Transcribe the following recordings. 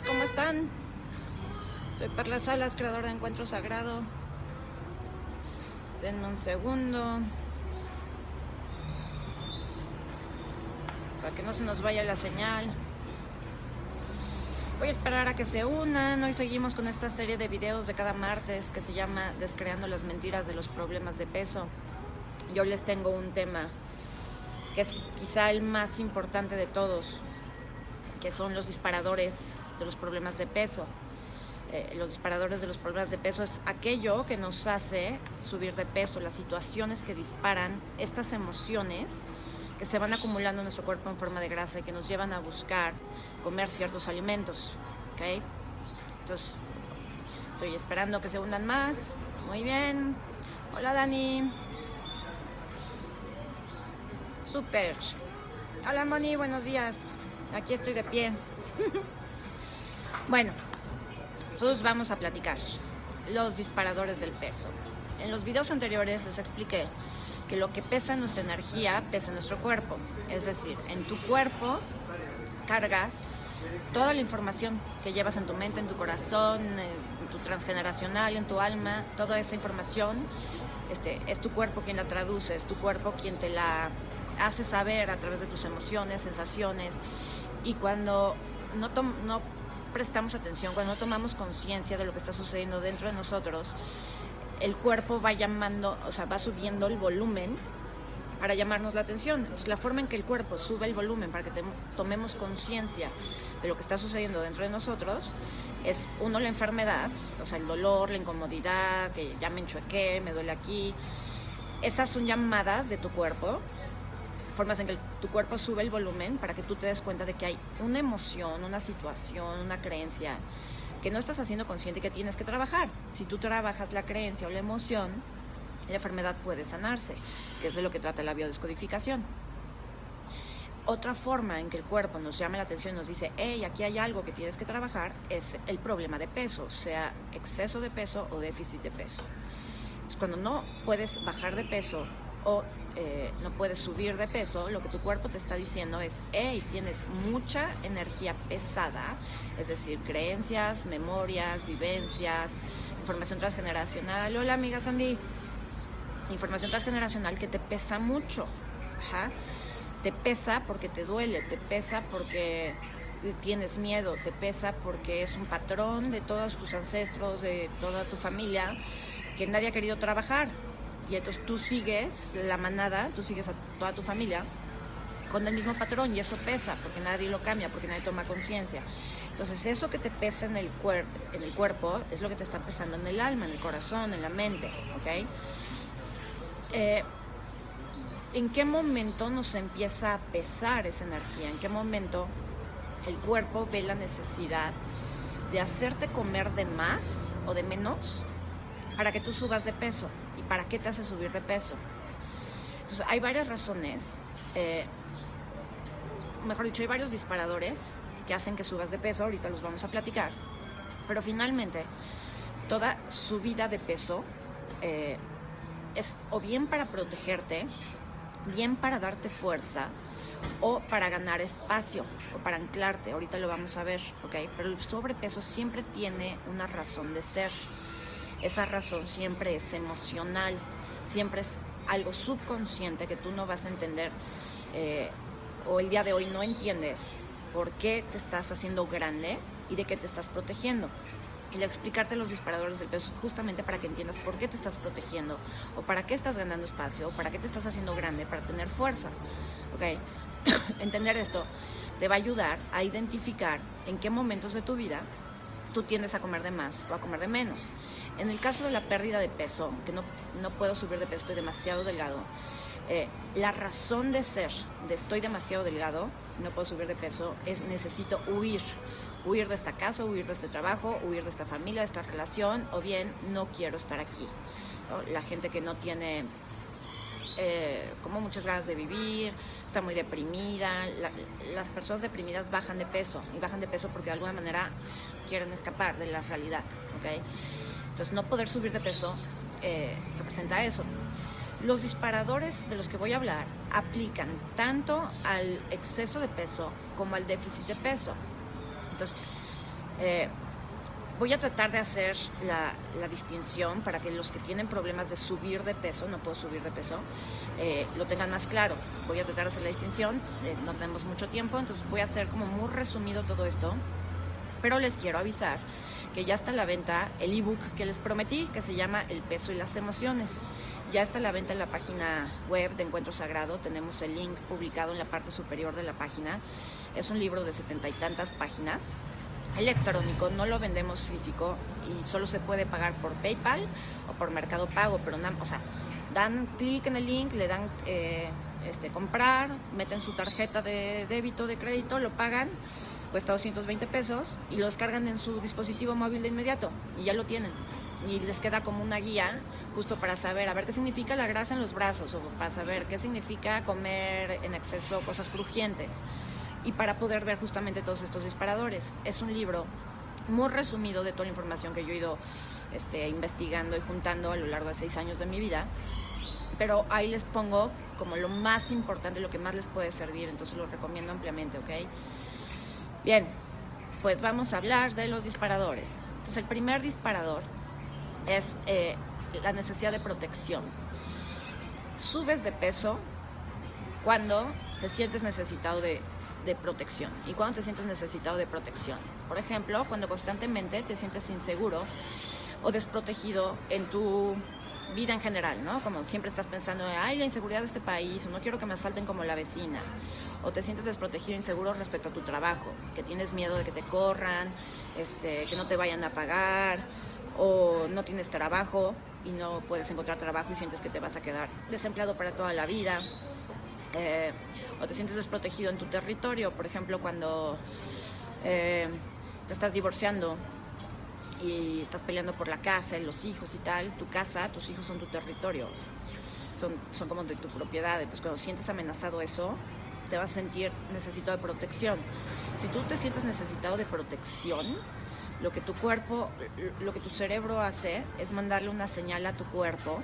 ¿cómo están? Soy Perla Salas, creadora de Encuentro Sagrado. Denme un segundo. Para que no se nos vaya la señal. Voy a esperar a que se unan. Hoy seguimos con esta serie de videos de cada martes que se llama Descreando las mentiras de los problemas de peso. Yo les tengo un tema que es quizá el más importante de todos, que son los disparadores de los problemas de peso. Eh, los disparadores de los problemas de peso es aquello que nos hace subir de peso, las situaciones que disparan estas emociones que se van acumulando en nuestro cuerpo en forma de grasa y que nos llevan a buscar comer ciertos alimentos. ¿okay? Entonces, estoy esperando que se unan más. Muy bien. Hola Dani. Super. Hola Moni, buenos días. Aquí estoy de pie. bueno, pues vamos a platicar los disparadores del peso. En los videos anteriores les expliqué que lo que pesa nuestra energía pesa nuestro cuerpo. Es decir, en tu cuerpo cargas toda la información que llevas en tu mente, en tu corazón, en tu transgeneracional, en tu alma, toda esa información este, es tu cuerpo quien la traduce, es tu cuerpo quien te la hace saber a través de tus emociones, sensaciones, y cuando no, no prestamos atención, cuando no tomamos conciencia de lo que está sucediendo dentro de nosotros, el cuerpo va llamando, o sea, va subiendo el volumen para llamarnos la atención. Entonces, la forma en que el cuerpo sube el volumen para que tomemos conciencia de lo que está sucediendo dentro de nosotros es, uno, la enfermedad, o sea, el dolor, la incomodidad, que ya me enchuequé, me duele aquí. Esas son llamadas de tu cuerpo formas en que tu cuerpo sube el volumen para que tú te des cuenta de que hay una emoción, una situación, una creencia que no estás haciendo consciente que tienes que trabajar. Si tú trabajas la creencia o la emoción, la enfermedad puede sanarse, que es de lo que trata la biodescodificación. Otra forma en que el cuerpo nos llama la atención nos dice, hey, aquí hay algo que tienes que trabajar, es el problema de peso, sea exceso de peso o déficit de peso. cuando no puedes bajar de peso o eh, no puedes subir de peso, lo que tu cuerpo te está diciendo es, hey, tienes mucha energía pesada, es decir, creencias, memorias, vivencias, información transgeneracional. Hola amiga Sandy, información transgeneracional que te pesa mucho. Te pesa porque te duele, te pesa porque tienes miedo, te pesa porque es un patrón de todos tus ancestros, de toda tu familia, que nadie ha querido trabajar y entonces tú sigues la manada, tú sigues a toda tu familia con el mismo patrón y eso pesa porque nadie lo cambia, porque nadie toma conciencia. Entonces eso que te pesa en el, cuerpo es lo que te está pesando en el alma, en el corazón, en la mente, ¿ok? Eh, ¿En qué momento nos empieza a pesar esa energía? ¿En qué momento el cuerpo ve la necesidad de hacerte comer de más o de menos para que tú subas de peso? ¿Y para qué te hace subir de peso? Entonces, hay varias razones, eh, mejor dicho, hay varios disparadores que hacen que subas de peso, ahorita los vamos a platicar, pero finalmente, toda subida de peso eh, es o bien para protegerte, bien para darte fuerza, o para ganar espacio o para anclarte, ahorita lo vamos a ver, ¿ok? Pero el sobrepeso siempre tiene una razón de ser esa razón siempre es emocional, siempre es algo subconsciente que tú no vas a entender eh, o el día de hoy no entiendes por qué te estás haciendo grande y de qué te estás protegiendo. Y explicarte los disparadores del peso justamente para que entiendas por qué te estás protegiendo o para qué estás ganando espacio o para qué te estás haciendo grande para tener fuerza. ¿Ok? Entender esto te va a ayudar a identificar en qué momentos de tu vida tú tiendes a comer de más o a comer de menos. En el caso de la pérdida de peso, que no, no puedo subir de peso, estoy demasiado delgado, eh, la razón de ser de estoy demasiado delgado, no puedo subir de peso, es necesito huir. Huir de esta casa, huir de este trabajo, huir de esta familia, de esta relación, o bien no quiero estar aquí. La gente que no tiene eh, como muchas ganas de vivir, está muy deprimida. las personas deprimidas bajan de peso y bajan de peso porque de alguna manera quieren escapar de la realidad. ¿okay? Entonces no poder subir de peso eh, representa eso. Los disparadores de los que voy a hablar aplican tanto al exceso de peso como al déficit de peso. Entonces, Eh, voy a tratar de hacer la, distinción para que los que tienen problemas de subir de peso, no puedo subir de peso, eh, lo tengan más claro. Voy a tratar de hacer la distinción, eh, no tenemos mucho tiempo, entonces voy a hacer como muy resumido todo esto, pero les quiero avisar que ya está a la venta el ebook que les prometí, que se llama El peso y las emociones. Ya está a la venta en la página web de Encuentro Sagrado, tenemos el link publicado en la parte superior de la página. Es un libro de setenta y tantas páginas electrónico, no lo vendemos físico y solo se puede pagar por PayPal o por Mercado Pago, pero nada, o sea, dan clic en el link, le dan eh, este, comprar, meten su tarjeta de débito, de crédito, lo pagan, cuesta 220 pesos y lo descargan en su dispositivo móvil de inmediato y ya lo tienen. Y les queda como una guía justo para saber, a ver qué significa la grasa en los brazos o para saber qué significa comer en exceso cosas crujientes y para poder ver justamente todos estos disparadores. Es un libro muy resumido de toda la información que yo he ido este, investigando y juntando a lo largo de seis años de mi vida, pero ahí les pongo como lo más importante, lo que más les puede servir, entonces lo recomiendo ampliamente, ¿ok? Bien, pues vamos a hablar de los disparadores. Entonces el primer disparador es eh, la necesidad de protección. Subes de peso cuando te sientes necesitado de de protección y cuando te sientes necesitado de protección. Por ejemplo, cuando constantemente te sientes inseguro o desprotegido en tu vida en general, ¿no? Como siempre estás pensando, ay, la inseguridad de este país, o no quiero que me asalten como la vecina, o te sientes desprotegido, inseguro respecto a tu trabajo, que tienes miedo de que te corran, este, que no te vayan a pagar, o no tienes trabajo y no puedes encontrar trabajo y sientes que te vas a quedar desempleado para toda la vida. Eh, o te sientes desprotegido en tu territorio, por ejemplo, cuando eh, te estás divorciando y estás peleando por la casa y los hijos y tal, tu casa, tus hijos son tu territorio, son, son como de tu propiedad, entonces cuando sientes amenazado eso, te vas a sentir necesitado de protección. Si tú te sientes necesitado de protección, lo que tu cuerpo, lo que tu cerebro hace es mandarle una señal a tu cuerpo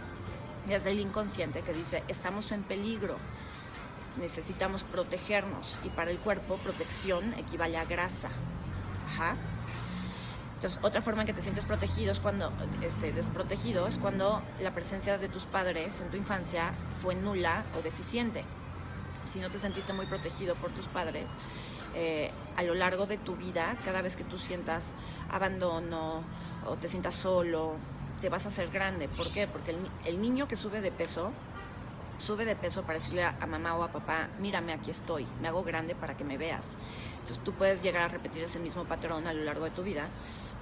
desde el inconsciente que dice, estamos en peligro necesitamos protegernos y para el cuerpo protección equivale a grasa. Ajá. Entonces, otra forma en que te sientes protegido es cuando, este, desprotegido es cuando la presencia de tus padres en tu infancia fue nula o deficiente. Si no te sentiste muy protegido por tus padres, eh, a lo largo de tu vida, cada vez que tú sientas abandono o te sientas solo, te vas a hacer grande. ¿Por qué? Porque el, el niño que sube de peso sube de peso para decirle a, mamá o a papá, mírame, aquí estoy, me hago grande para que me veas. Entonces tú puedes llegar a repetir ese mismo patrón a lo largo de tu vida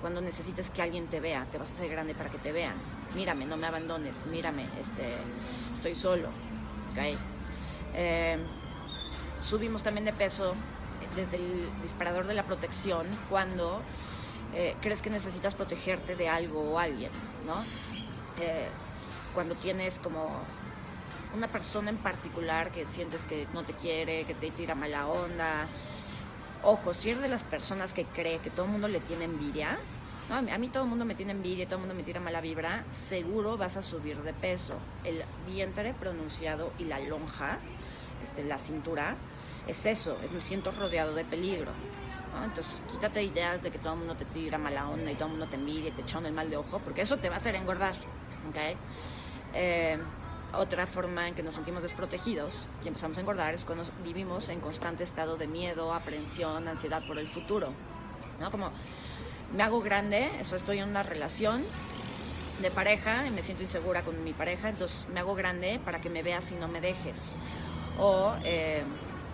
cuando necesites que alguien te vea, te vas a hacer grande para que te vean. Mírame, no me abandones, mírame, este, estoy solo. ¿okay? Eh, subimos también de peso desde el disparador de la protección cuando eh, crees que necesitas protegerte de algo o alguien, ¿no? Eh, cuando tienes como una persona en particular que sientes que no te quiere, que te tira mala onda. Ojo, si eres de las personas que cree que todo el mundo le tiene envidia, a mí todo el mundo me tiene envidia, todo el mundo me tira mala vibra, seguro vas a subir de peso. El vientre pronunciado y la lonja, este, la cintura, es eso, es me siento rodeado de peligro. Entonces, quítate ideas de que todo el mundo te tira mala onda y todo el mundo te envidia y te echa el mal de ojo, porque eso te va a hacer engordar. ¿okay? Eh, otra forma en que nos sentimos desprotegidos y empezamos a engordar es cuando vivimos en constante estado de miedo, aprensión, ansiedad por el futuro. ¿no? Como me hago grande, eso estoy en una relación de pareja y me siento insegura con mi pareja, entonces me hago grande para que me veas y no me dejes. O eh,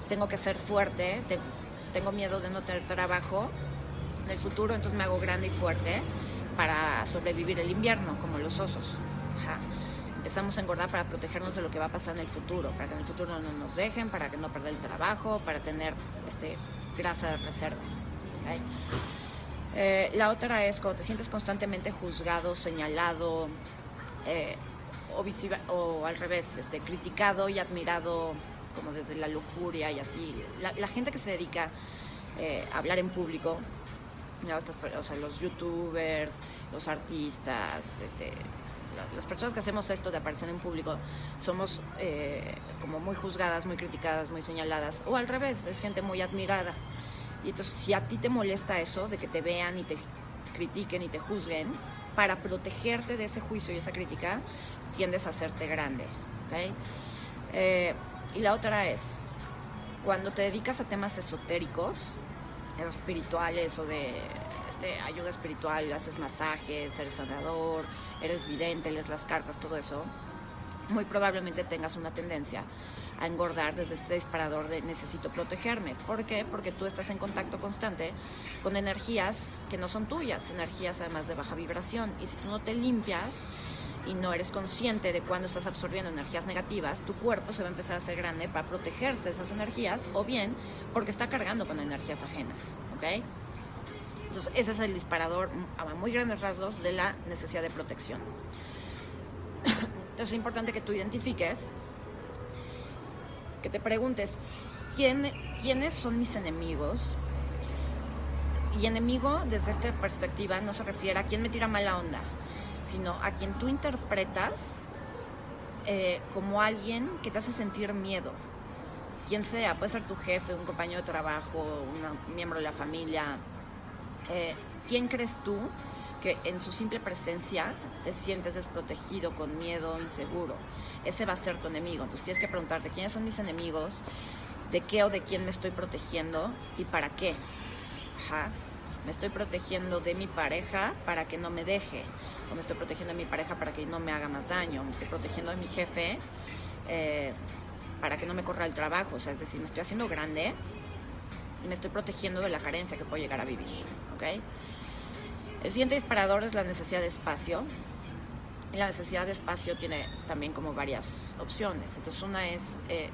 tengo que ser fuerte, tengo miedo de no tener trabajo en el futuro, entonces me hago grande y fuerte para sobrevivir el invierno, como los osos empezamos a engordar para protegernos de lo que va a pasar en el futuro, para que en el futuro no nos dejen, para que no perder el trabajo, para tener este, grasa de reserva. Eh, la otra es cuando te sientes constantemente juzgado, señalado, eh, o, o, al revés, este, criticado y admirado como desde la lujuria y así. La, gente que se dedica eh, a hablar en público, o sea, los youtubers, los artistas, este, las personas que hacemos esto de aparecer en público somos eh, como muy juzgadas, muy criticadas, muy señaladas, o al revés, es gente muy admirada. Y entonces, si a ti te molesta eso, de que te vean y te critiquen y te juzguen, para protegerte de ese juicio y esa crítica, tiendes a hacerte grande. ¿okay? Eh, y la otra es, cuando te dedicas a temas esotéricos, eh, espirituales o de este, ayuda espiritual, haces masajes, eres sanador, eres vidente, lees las cartas, todo eso, muy probablemente tengas una tendencia a engordar desde este disparador de necesito protegerme. ¿Por qué? Porque tú estás en contacto constante con energías que no son tuyas, energías además de baja vibración. Y si tú no te limpias y no eres consciente de cuándo estás absorbiendo energías negativas, tu cuerpo se va a empezar a hacer grande para protegerse de esas energías o bien porque está cargando con energías ajenas. ¿Ok? Entonces, ese es el disparador a muy grandes rasgos de la necesidad de protección. Entonces, es importante que tú identifiques que te preguntes, ¿quién, ¿quiénes son mis enemigos? Y enemigo desde esta perspectiva no se refiere a quién me tira mala onda, sino a quien tú interpretas eh, como alguien que te hace sentir miedo. Quien sea, puede ser tu jefe, un compañero de trabajo, un miembro de la familia. Eh, ¿Quién crees tú que en su simple presencia te sientes desprotegido, con miedo, inseguro. Ese va a ser tu enemigo. Entonces tienes que preguntarte quiénes son mis enemigos, de qué o de quién me estoy protegiendo y para qué. Ajá. Me estoy protegiendo de mi pareja para que no me deje. O me estoy protegiendo de mi pareja para que no me haga más daño. Me estoy protegiendo de mi jefe eh, para que no me corra el trabajo. O sea, es decir, me estoy haciendo grande y me estoy protegiendo de la carencia que puedo llegar a vivir. ¿Ok? El siguiente disparador es la necesidad de espacio. Y la necesidad de espacio tiene también como varias opciones. Entonces una es, eh,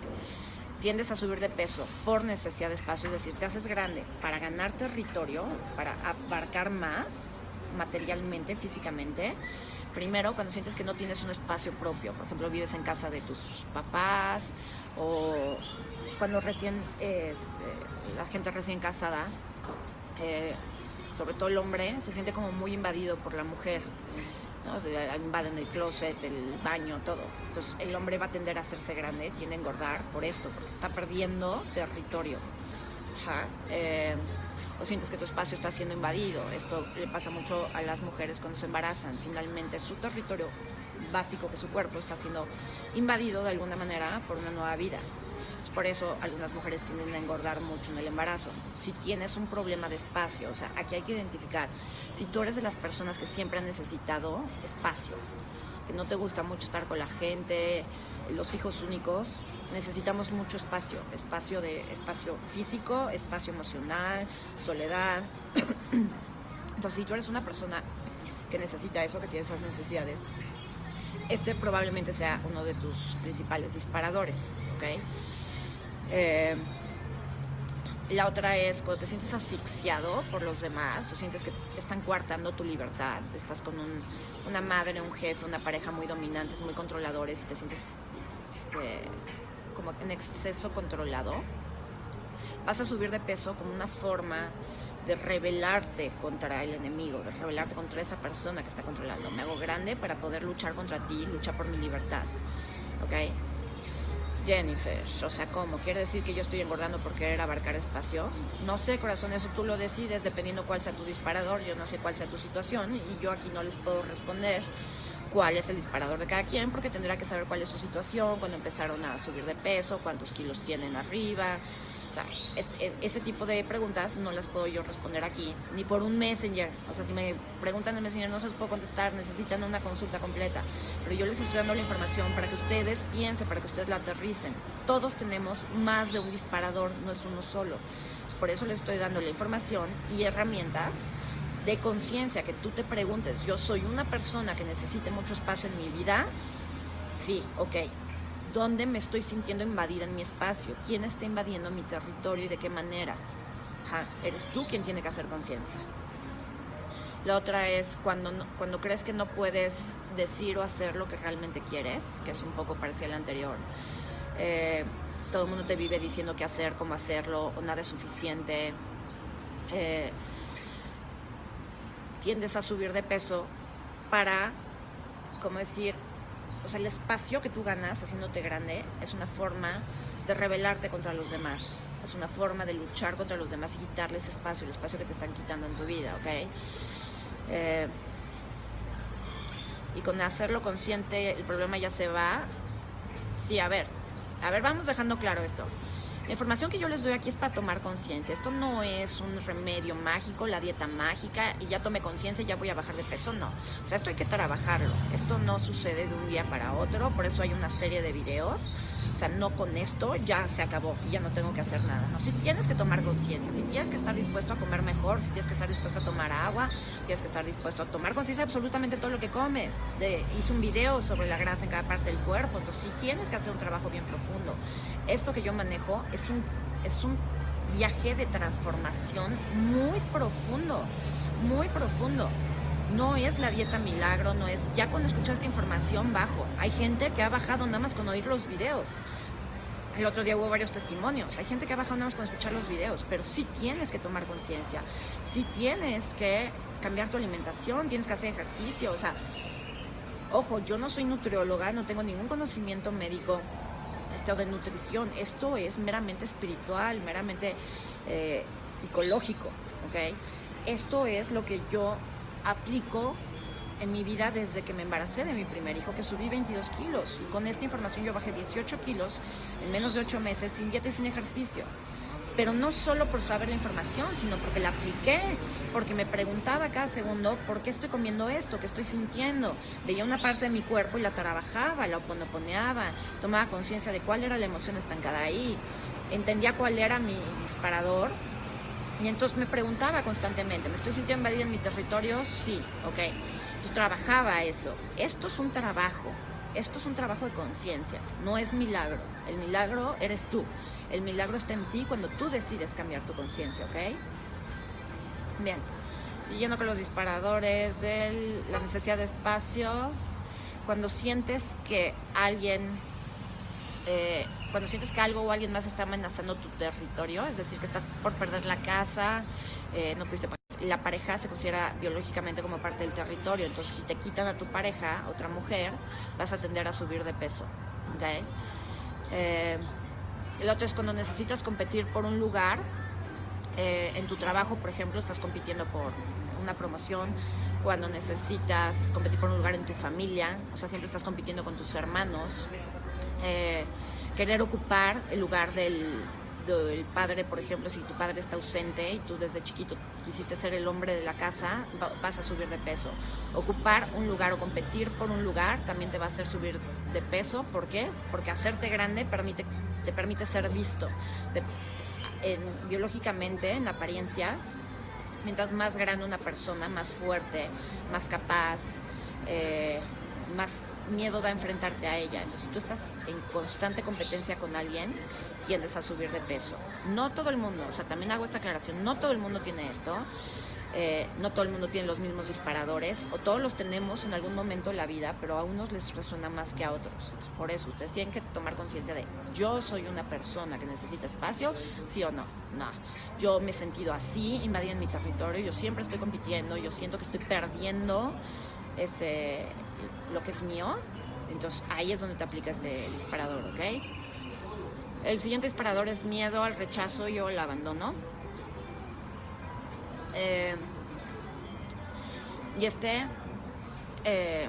tiendes a subir de peso por necesidad de espacio, es decir, te haces grande para ganar territorio, para abarcar más materialmente, físicamente. Primero, cuando sientes que no tienes un espacio propio, por ejemplo, vives en casa de tus papás o cuando recién, eh, la gente recién casada, eh, sobre todo el hombre, se siente como muy invadido por la mujer. invaden el closet, el baño, todo. Entonces el hombre va a tender a hacerse grande, tiende a engordar por esto, porque está perdiendo territorio. Eh, o sientes que tu espacio está siendo invadido. Esto le pasa mucho a las mujeres cuando se embarazan. Finalmente su territorio básico, que su cuerpo, está siendo invadido de alguna manera por una nueva vida. Por eso algunas mujeres tienden a engordar mucho en el embarazo. Si tienes un problema de espacio, o sea, aquí hay que identificar, si tú eres de las personas que siempre han necesitado espacio, que no te gusta mucho estar con la gente, los hijos únicos, necesitamos mucho espacio, espacio de espacio físico, espacio emocional, soledad. Entonces, si tú eres una persona que necesita eso, que tiene esas necesidades, este probablemente sea uno de tus principales disparadores, ¿ok? Eh, la otra es cuando te sientes asfixiado por los demás o sientes que están coartando tu libertad, estás con una madre, un jefe, una pareja muy dominantes, muy controladores y te sientes este, como en exceso controlado, vas a subir de peso como una forma de rebelarte contra el enemigo, de rebelarte contra esa persona que está controlando. Me hago grande para poder luchar contra ti, luchar por mi libertad. ¿Ok? Jennifer, o sea, ¿cómo? ¿Quiere decir que yo estoy engordando por querer abarcar espacio? No sé, corazón, eso tú lo decides dependiendo cuál sea tu disparador, yo no sé cuál sea tu situación y yo aquí no les puedo responder cuál es el disparador de cada quien porque tendrá que saber cuál es su situación, cuando empezaron a subir de peso, cuántos kilos tienen arriba, o sea, ese tipo de preguntas no las puedo yo responder aquí, ni por un Messenger. O sea, si me preguntan en Messenger no se los puedo contestar, necesitan una consulta completa. Pero yo les estoy dando la información para que ustedes piensen, para que ustedes la aterricen. Todos tenemos más de un disparador, no es uno solo. Por eso les estoy dando la información y herramientas de conciencia, que tú te preguntes, yo soy una persona que necesite mucho espacio en mi vida. Sí, ok, ¿Dónde me estoy sintiendo invadida en mi espacio? ¿Quién está invadiendo mi territorio y de qué maneras? eres tú quien tiene que hacer conciencia. La otra es cuando, cuando crees que no puedes decir o hacer lo que realmente quieres, que es un poco parecido al anterior. Eh, todo el mundo te vive diciendo qué hacer, cómo hacerlo, o nada es suficiente. Eh, tiendes a subir de peso para, como decir, o sea, el espacio que tú ganas haciéndote grande es una forma de rebelarte contra los demás. Es una forma de luchar contra los demás y quitarles espacio, el espacio que te están quitando en tu vida, ¿ok? Eh, y con hacerlo consciente el problema ya se va. Sí, a ver, a ver, vamos dejando claro esto. La información que yo les doy aquí es para tomar conciencia. Esto no es un remedio mágico, la dieta mágica y ya tomé conciencia y ya voy a bajar de peso. No. O sea, esto hay que trabajarlo. Esto no sucede de un día para otro. Por eso hay una serie de videos o sea, no con esto ya se acabó y ya no tengo que hacer nada. Si tienes que tomar conciencia, si tienes que estar dispuesto a comer mejor, si tienes que estar dispuesto a tomar agua, tienes que estar dispuesto a tomar conciencia absolutamente todo lo que comes. Hice un video sobre la grasa en cada parte del cuerpo, entonces sí tienes que hacer un trabajo bien profundo. Esto que yo manejo es un, es un viaje de transformación muy profundo, muy profundo no es la dieta milagro, no es, ya cuando escuchaste información bajo, hay gente que ha bajado nada más con oír los videos. El otro día hubo varios testimonios, hay gente que ha bajado nada más con escuchar los videos, pero sí tienes que tomar conciencia, sí tienes que cambiar tu alimentación, tienes que hacer ejercicio, o sea, ojo, yo no soy nutrióloga, no tengo ningún conocimiento médico este, de nutrición, esto es meramente espiritual, meramente eh, psicológico, ¿ok? Esto es lo que yo aplico en mi vida desde que me embaracé de mi primer hijo, que subí 22 kilos. Y con esta información yo bajé 18 kilos en menos de 8 meses, sin dieta y sin ejercicio. Pero no solo por saber la información, sino porque la apliqué, porque me preguntaba cada segundo por qué estoy comiendo esto, qué estoy sintiendo. Veía una parte de mi cuerpo y la trabajaba, la oponoponeaba, tomaba conciencia de cuál era la emoción estancada ahí, entendía cuál era mi disparador y entonces me preguntaba constantemente, ¿me estoy sintiendo invadida en mi territorio? Sí, ok. Entonces trabajaba eso. Esto es un trabajo, esto es un trabajo de conciencia, no es milagro. El milagro eres tú. El milagro está en ti cuando tú decides cambiar tu conciencia, ¿ok? Bien, siguiendo con los disparadores de la necesidad de espacio, cuando sientes que alguien eh, cuando sientes que algo o alguien más está amenazando tu territorio, es decir, que estás por perder la casa, eh, no pudiste la pareja se considera biológicamente como parte del territorio, entonces si te quitan a tu pareja, otra mujer, vas a tender a subir de peso. Eh, el otro es cuando necesitas competir por un lugar, en tu trabajo, por ejemplo, estás compitiendo por una promoción, cuando necesitas competir por un lugar en tu familia, o sea, siempre estás compitiendo con tus hermanos, eh, querer ocupar el lugar del, padre, por ejemplo, si tu padre está ausente y tú desde chiquito quisiste ser el hombre de la casa, vas a subir de peso. Ocupar un lugar o competir por un lugar también te va a hacer subir de peso. ¿Por qué? Porque hacerte grande te permite ser visto. biológicamente, en apariencia, mientras más grande una persona, más fuerte, más capaz, eh, más miedo da enfrentarte a ella. Entonces, si tú estás en constante competencia con alguien, tiendes a subir de peso. No todo el mundo, o sea, también hago esta aclaración, no todo el mundo tiene esto. Eh, no todo el mundo tiene los mismos disparadores, o todos los tenemos en algún momento de la vida, pero a unos les resuena más que a otros. por eso, ustedes tienen que tomar conciencia de, yo soy una persona que necesita espacio, sí o no. No, yo me he sentido así, invadí en mi territorio, yo siempre estoy compitiendo, yo siento que estoy perdiendo este, lo que es mío. Entonces ahí es donde te aplica este disparador, ¿ok? El siguiente disparador es miedo al rechazo y el abandono. Eh, y este, eh,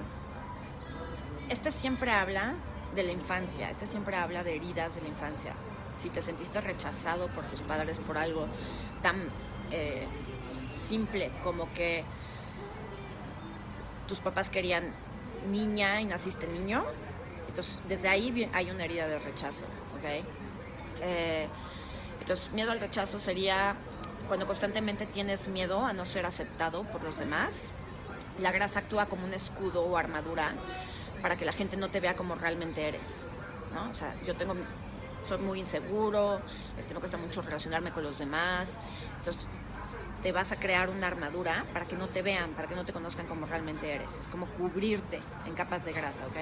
este siempre habla de la infancia, este siempre habla de heridas de la infancia. Si te sentiste rechazado por tus padres por algo tan eh, simple como que tus papás querían niña y naciste niño. Entonces, desde ahí hay una herida de rechazo, ¿ok? Eh, entonces, miedo al rechazo sería cuando constantemente tienes miedo a no ser aceptado por los demás. La grasa actúa como un escudo o armadura para que la gente no te vea como realmente eres, ¿no? O sea, yo tengo soy muy inseguro, este, me cuesta mucho relacionarme con los demás. Entonces, te vas a crear una armadura para que no te vean, para que no te conozcan como realmente eres. Es como cubrirte en capas de grasa, ¿ok?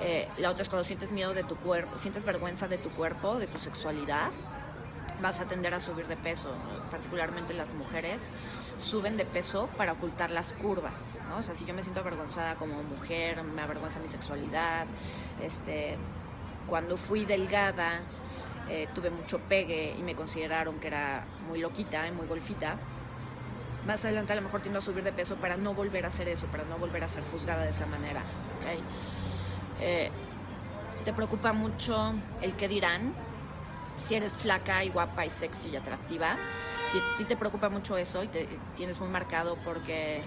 Eh, la otra es cuando sientes miedo de tu cuerpo, sientes vergüenza de tu cuerpo, de tu sexualidad, vas a tender a subir de peso, particularmente las mujeres suben de peso para ocultar las curvas, ¿no? O sea, si yo me siento avergonzada como mujer, me avergüenza mi sexualidad, este, cuando fui delgada, eh, tuve mucho pegue y me consideraron que era muy loquita y muy golfita. Más adelante a lo mejor tiendo a subir de peso para no volver a hacer eso, para no volver a ser juzgada de esa manera. Eh, te preocupa mucho el que dirán, si eres flaca y guapa y sexy y atractiva, si a ti te preocupa mucho eso y tienes muy marcado porque,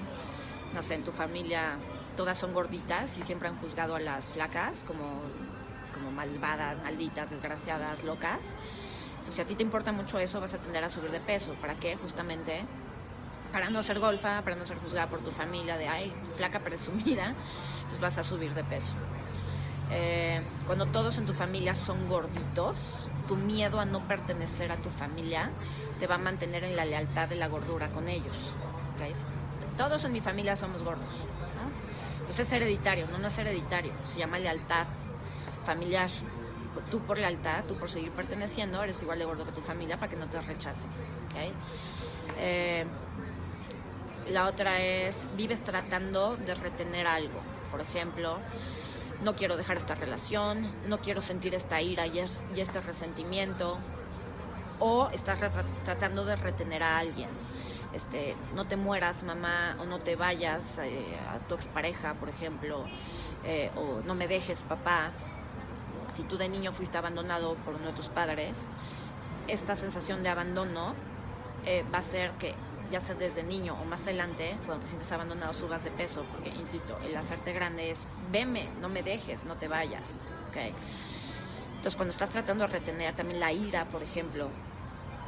no sé, en tu familia todas son gorditas y siempre han juzgado a las flacas como, malvadas, malditas, desgraciadas, locas. Entonces, si a ti te importa mucho eso, vas a tender a subir de peso. ¿Para qué? Justamente para no ser golfa, para no ser juzgada por tu familia de, ay, flaca presumida, entonces vas a subir de peso. Eh, cuando todos en tu familia son gorditos, tu miedo a no pertenecer a tu familia te va a mantener en la lealtad de la gordura con ellos. Todos en mi familia somos gordos. Entonces es hereditario, no, no es hereditario, se llama lealtad familiar. Tú por lealtad, tú por seguir perteneciendo, eres igual de gordo que tu familia para que no te rechacen. Eh, la otra es, vives tratando de retener algo. Por ejemplo, no quiero dejar esta relación, no quiero sentir esta ira y, este resentimiento, o estás tratando de retener a alguien. Este, no te mueras, mamá, o no te vayas eh, a tu expareja, por ejemplo, eh, o no me dejes, papá. Si tú de niño fuiste abandonado por uno de tus padres, esta sensación de abandono eh, va a ser que ya sea desde niño o más adelante, cuando te sientes abandonado, subas de peso, porque, insisto, el hacerte grande es, veme, no me dejes, no te vayas, ¿ok? Entonces, cuando estás tratando de retener también la ira, por ejemplo,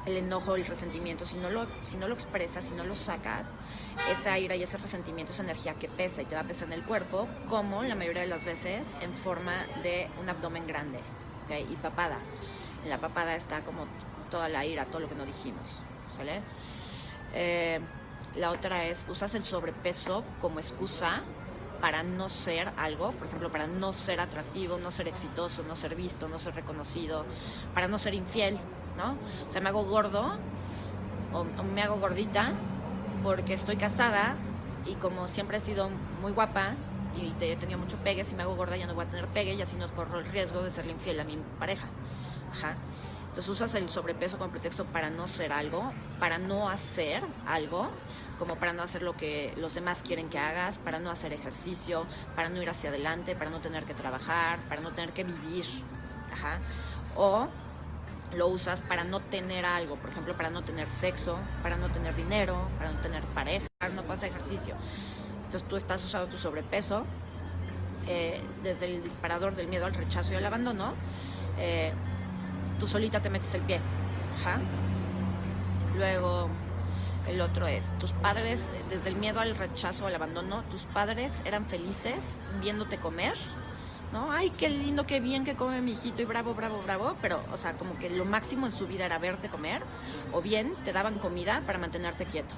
el enojo, el resentimiento, si no lo, si no lo expresas, si no lo sacas, esa ira y ese resentimiento es energía que pesa y te va a pesar en el cuerpo, como la mayoría de las veces en forma de un abdomen grande, ¿ok? Y papada. En la papada está como toda la ira, todo lo que no dijimos, ¿sale? Eh, la otra es, usas el sobrepeso como excusa para no ser algo, por ejemplo, para no ser atractivo, no ser exitoso, no ser visto, no ser reconocido, para no ser infiel, ¿no? O sea, me hago gordo o, me hago gordita porque estoy casada y como siempre he sido muy guapa y he tenido mucho pegue, si me hago gorda ya no voy a tener pegue y así no corro el riesgo de serle infiel a mi pareja. Ajá. Entonces usas el sobrepeso como pretexto para no ser algo, para no hacer algo, como para no hacer lo que los demás quieren que hagas, para no hacer ejercicio, para no ir hacia adelante, para no tener que trabajar, para no tener que vivir. Ajá. O lo usas para no tener algo, por ejemplo, para no tener sexo, para no tener dinero, para no tener pareja, no pasa ejercicio. Entonces tú estás usando tu sobrepeso eh, desde el disparador del miedo al rechazo y al abandono. Eh, tú solita te metes el pie. Luego, el otro es, tus padres, desde el miedo al rechazo, al abandono, tus padres eran felices viéndote comer, ¿no? Ay, qué lindo, qué bien que come mi y bravo, bravo, bravo, pero, o sea, como que lo máximo en su vida era verte comer, o bien te daban comida para mantenerte quieto.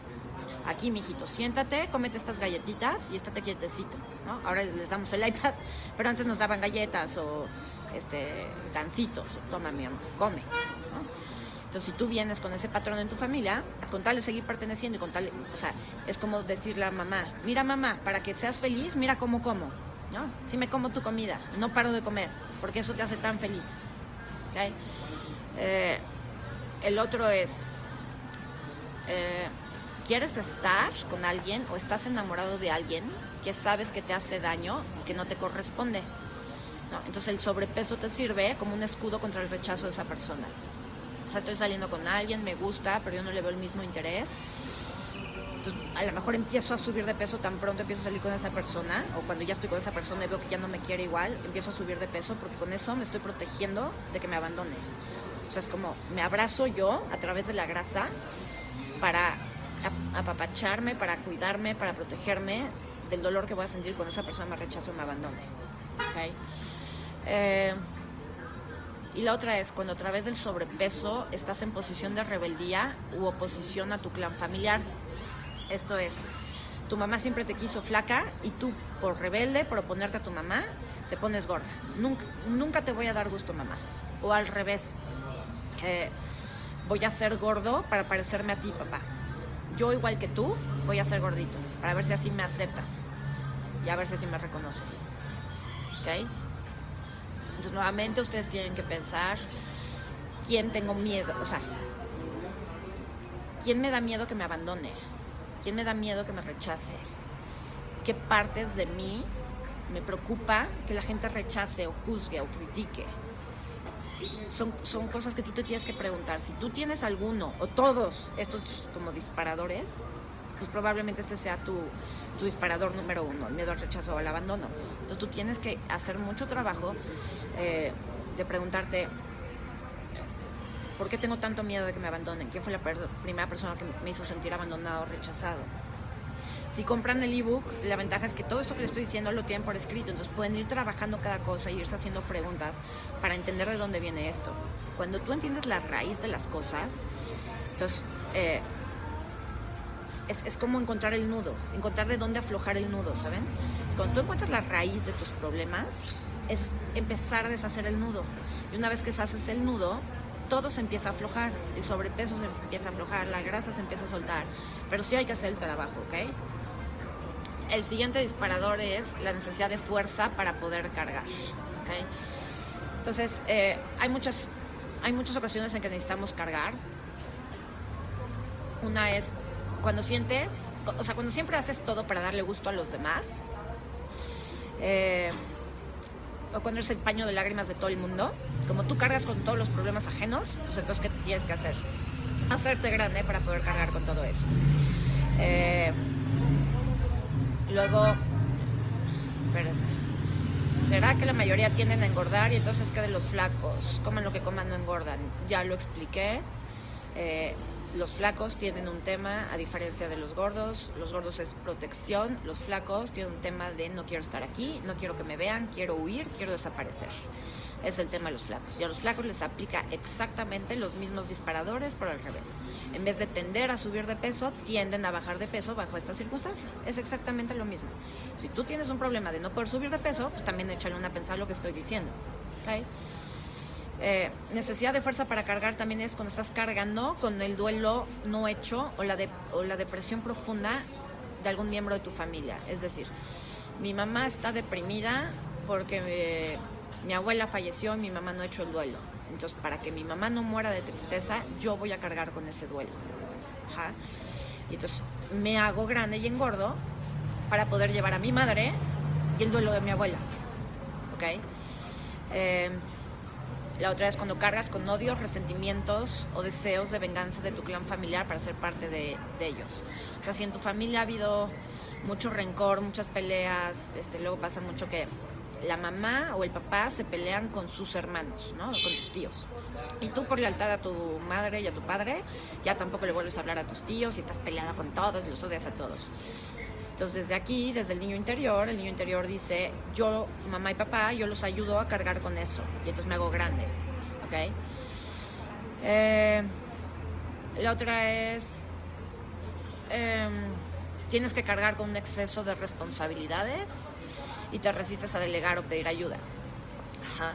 Aquí, mijito, siéntate, cómete estas galletitas y estate quietecito, ¿no? Ahora les damos el iPad, pero antes nos daban galletas o este, gancitos, toma mi amor, come. Entonces, si tú vienes con ese patrón en tu familia, con tal de seguir perteneciendo y con tal, o sea, es como decirle a mamá, mira mamá, para que seas feliz, mira cómo como, ¿no? Si me como tu comida, no paro de comer, porque eso te hace tan feliz. Eh, el otro es, eh, ¿quieres estar con alguien o estás enamorado de alguien que sabes que te hace daño y que no te corresponde? Entonces el sobrepeso te sirve como un escudo contra el rechazo de esa persona. O sea, estoy saliendo con alguien, me gusta, pero yo no le veo el mismo interés. Entonces, a lo mejor empiezo a subir de peso tan pronto empiezo a salir con esa persona, o cuando ya estoy con esa persona y veo que ya no me quiere igual, empiezo a subir de peso porque con eso me estoy protegiendo de que me abandone. O sea, es como me abrazo yo a través de la grasa para apapacharme, para cuidarme, para protegerme del dolor que voy a sentir cuando esa persona me rechaza o me abandone. Eh, y la otra es cuando a través del sobrepeso estás en posición de rebeldía u oposición a tu clan familiar. Esto es, tu mamá siempre te quiso flaca y tú por rebelde, por oponerte a tu mamá, te pones gorda. Nunca, nunca te voy a dar gusto mamá. O al revés, eh, voy a ser gordo para parecerme a ti papá. Yo igual que tú voy a ser gordito, para ver si así me aceptas y a ver si así me reconoces. ¿Ok? Entonces, nuevamente ustedes tienen que pensar quién tengo miedo, o sea, quién me da miedo que me abandone, quién me da miedo que me rechace, qué partes de mí me preocupa que la gente rechace o juzgue o critique. Son, son cosas que tú te tienes que preguntar. Si tú tienes alguno o todos estos como disparadores, pues probablemente este sea tu, tu disparador número uno, el miedo al rechazo o al abandono. Entonces tú tienes que hacer mucho trabajo eh, de preguntarte, ¿por qué tengo tanto miedo de que me abandonen? ¿Quién fue la primera persona que me hizo sentir abandonado rechazado? Si compran el ebook, la ventaja es que todo esto que les estoy diciendo lo tienen por escrito, entonces pueden ir trabajando cada cosa y irse haciendo preguntas para entender de dónde viene esto. Cuando tú entiendes la raíz de las cosas, entonces eh, es, como encontrar el nudo, encontrar de dónde aflojar el nudo, ¿saben? Cuando tú encuentras la raíz de tus problemas, es empezar a deshacer el nudo. Y una vez que deshaces el nudo, todo se empieza a aflojar, el sobrepeso se empieza a aflojar, la grasa se empieza a soltar, pero sí hay que hacer el trabajo, ¿ok? El siguiente disparador es la necesidad de fuerza para poder cargar, ¿ok? Entonces, eh, hay, muchas, hay muchas ocasiones en que necesitamos cargar. Una es cuando sientes, o sea, cuando siempre haces todo para darle gusto a los demás, eh, o cuando eres el paño de lágrimas de todo el mundo, como tú cargas con todos los problemas ajenos, pues entonces, ¿qué tienes que hacer? Hacerte grande para poder cargar con todo eso. Eh, luego, espérenme. ¿Será que la mayoría tienden a engordar y entonces que de los flacos? Coman lo que coman, no engordan. Ya lo expliqué. Eh, los flacos tienen un tema a diferencia de los gordos. Los gordos es protección, los flacos tienen un tema de no quiero estar aquí, no quiero que me vean, quiero huir, quiero desaparecer. Es el tema de los flacos. Y a los flacos les aplica exactamente los mismos disparadores, pero al revés. En vez de tender a subir de peso, tienden a bajar de peso bajo estas circunstancias. Es exactamente lo mismo. Si tú tienes un problema de no poder subir de peso, pues también échale una pensada lo que estoy diciendo. ¿okay? Eh, necesidad de fuerza para cargar también es cuando estás cargando con el duelo no hecho o la, o la depresión profunda de algún miembro de tu familia. Es decir, mi mamá está deprimida porque eh, mi abuela falleció y mi mamá no ha hecho el duelo. Entonces, para que mi mamá no muera de tristeza, yo voy a cargar con ese duelo. Y entonces me hago grande y engordo para poder llevar a mi madre y el duelo de mi abuela. ¿Ok? Eh, la otra es cuando cargas con odios, resentimientos o deseos de venganza de tu clan familiar para ser parte de, ellos. O sea, si en tu familia ha habido mucho rencor, muchas peleas, este, luego pasa mucho que la mamá o el papá se pelean con sus hermanos, ¿no? Con tus tíos. Y tú por lealtad a tu madre y a tu padre, ya tampoco le vuelves a hablar a tus tíos y estás peleada con todos, los odias a todos. Entonces desde aquí, desde el niño interior, el niño interior dice, yo, mamá y papá, yo los ayudo a cargar con eso. Y entonces me hago grande. ¿Ok? Eh, la otra es, em, tienes que cargar con un exceso de responsabilidades y te resistes a delegar o pedir ayuda. Ajá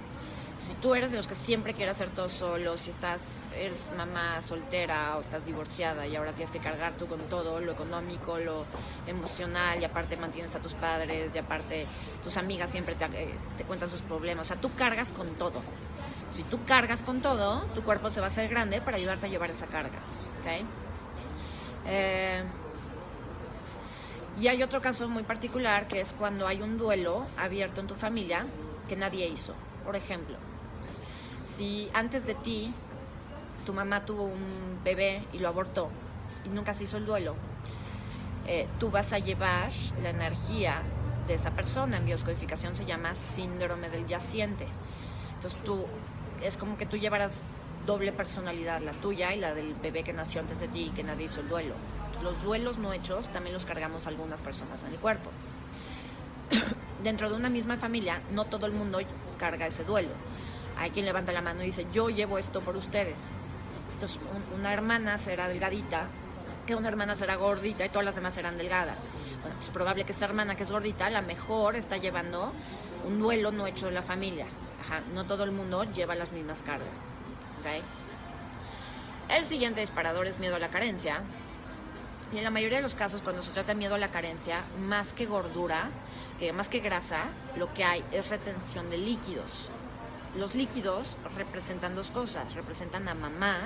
si tú eres de los que siempre quieres hacer todo solo, si estás, eres mamá soltera o estás divorciada y ahora tienes que cargar tú con todo, lo económico, lo emocional, y aparte mantienes a tus padres, y aparte tus amigas siempre te, eh, cuentan sus problemas, o sea, tú cargas con todo. Si tú cargas con todo, tu cuerpo se va a hacer grande para ayudarte a llevar esa carga. ¿okay? Eh, y hay otro caso muy particular que es cuando hay un duelo abierto en tu familia que nadie hizo. Por ejemplo, si antes de ti tu mamá tuvo un bebé y lo abortó y nunca se hizo el duelo, eh, tú vas a llevar la energía de esa persona. En bioscodificación se llama síndrome del yaciente. Entonces tú, es como que tú llevarás doble personalidad, la tuya y la del bebé que nació antes de ti y que nadie hizo el duelo. Los duelos no hechos también los cargamos algunas personas en el cuerpo. Dentro de una misma familia, no todo el mundo carga ese duelo. Hay quien levanta la mano y dice, yo llevo esto por ustedes. Entonces, una hermana será delgadita, que una hermana será gordita y todas las demás serán delgadas. Bueno, es probable que esa hermana que es gordita, la mejor está llevando un duelo no hecho de la familia. Ajá, no todo el mundo lleva las mismas cargas. El siguiente disparador es miedo a la carencia. En la mayoría de los casos, cuando se trata de miedo a la carencia, más que gordura, que más que grasa, lo que hay es retención de líquidos. los líquidos representan dos cosas, representan a mamá,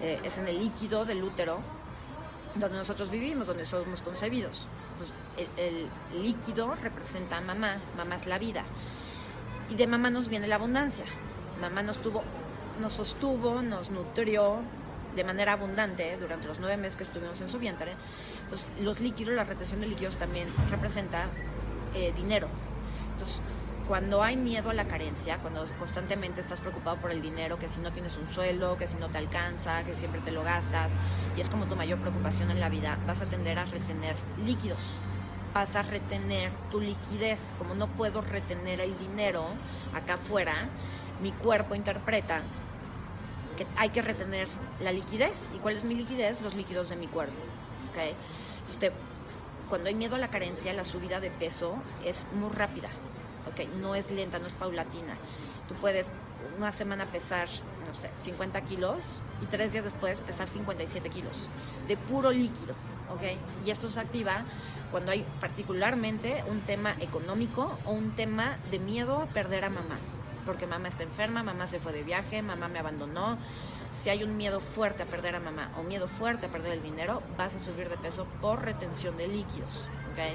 eh, es en el líquido del útero donde nosotros vivimos, donde somos concebidos. Entonces, el, el líquido representa a mamá, mamá es la vida. Y de mamá nos viene la abundancia. Mamá nos tuvo, nos sostuvo, nos nutrió, de manera abundante durante los nueve meses que estuvimos en su vientre. Entonces, los líquidos, la retención de líquidos también representa eh, dinero. Entonces, cuando hay miedo a la carencia, cuando constantemente estás preocupado por el dinero, que si no tienes un sueldo, que si no te alcanza, que siempre te lo gastas, y es como tu mayor preocupación en la vida, vas a tender a retener líquidos. Vas a retener tu liquidez. Como no puedo retener el dinero acá afuera, mi cuerpo interpreta hay que retener la liquidez. ¿Y cuál es mi liquidez? Los líquidos de mi cuerpo. ¿okay? Entonces, cuando hay miedo a la carencia, la subida de peso es muy rápida. ¿okay? No es lenta, no es paulatina. Tú puedes una semana pesar, no sé, 50 kilos y tres días después pesar 57 kilos de puro líquido. ¿okay? Y esto se activa cuando hay particularmente un tema económico o un tema de miedo a perder a mamá porque mamá está enferma, mamá se fue de viaje, mamá me abandonó. Si hay un miedo fuerte a perder a mamá o miedo fuerte a perder el dinero, vas a subir de peso por retención de líquidos. ¿okay?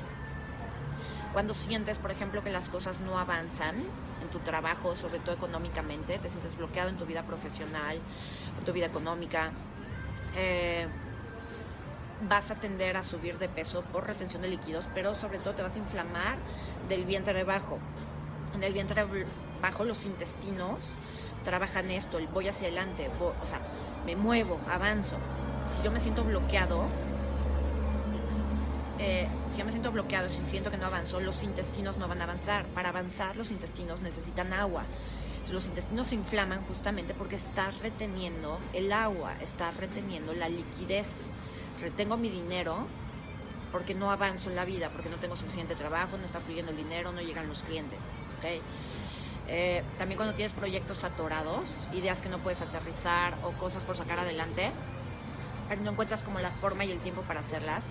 Cuando sientes, por ejemplo, que las cosas no avanzan en tu trabajo, sobre todo económicamente, te sientes bloqueado en tu vida profesional, en tu vida económica, eh, vas a tender a subir de peso por retención de líquidos, pero sobre todo te vas a inflamar del vientre bajo. En el vientre bajo los intestinos trabajan esto, el voy hacia adelante, o sea, me muevo, avanzo. Si yo me siento bloqueado, eh, si yo me siento bloqueado, si siento que no avanzo, los intestinos no van a avanzar. Para avanzar, los intestinos necesitan agua. Los intestinos se inflaman justamente porque estás reteniendo el agua, estás reteniendo la liquidez. Retengo mi dinero porque no avanzo en la vida, porque no tengo suficiente trabajo, no está fluyendo el dinero, no llegan los clientes. ¿okay? Eh, también cuando tienes proyectos atorados, ideas que no puedes aterrizar o cosas por sacar adelante, no encuentras como la forma y el tiempo para hacerlas,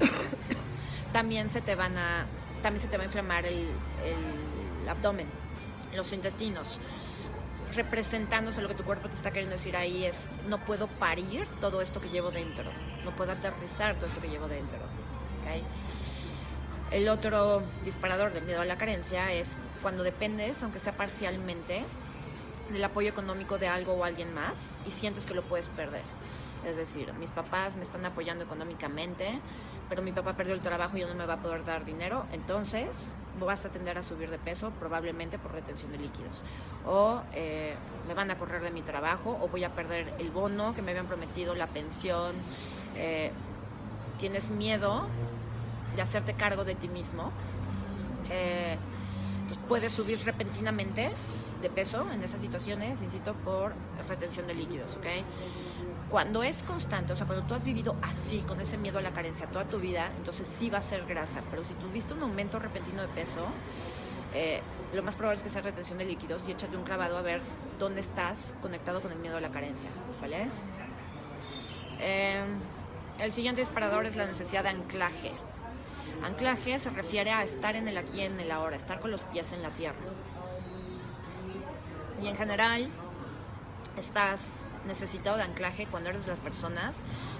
también se te van a, también se te va a inflamar el, abdomen, los intestinos representándose lo que tu cuerpo te está queriendo decir ahí es no puedo parir todo esto que llevo dentro, no puedo aterrizar todo esto que llevo dentro. El otro disparador del miedo a la carencia es cuando dependes, aunque sea parcialmente, del apoyo económico de algo o alguien más y sientes que lo puedes perder. Es decir, mis papás me están apoyando económicamente, pero mi papá perdió el trabajo y ya no me va a poder dar dinero, entonces vas a tender a subir de peso probablemente por retención de líquidos. O eh, me van a correr de mi trabajo o voy a perder el bono que me habían prometido, la pensión. Eh, tienes miedo de hacerte cargo de ti mismo. Eh, entonces puedes subir repentinamente de peso en esas situaciones, insisto, por retención de líquidos, ¿ok? Cuando es constante, o sea, cuando tú has vivido así, con ese miedo a la carencia toda tu vida, entonces sí va a ser grasa, pero si tuviste un aumento repentino de peso, eh, lo más probable es que sea retención de líquidos y échate un clavado a ver dónde estás conectado con el miedo a la carencia, ¿sale? Eh, el siguiente disparador es la necesidad de anclaje. Anclaje se refiere a estar en el aquí en el ahora, estar con los pies en la tierra. Y en general, estás necesitado de anclaje cuando eres las personas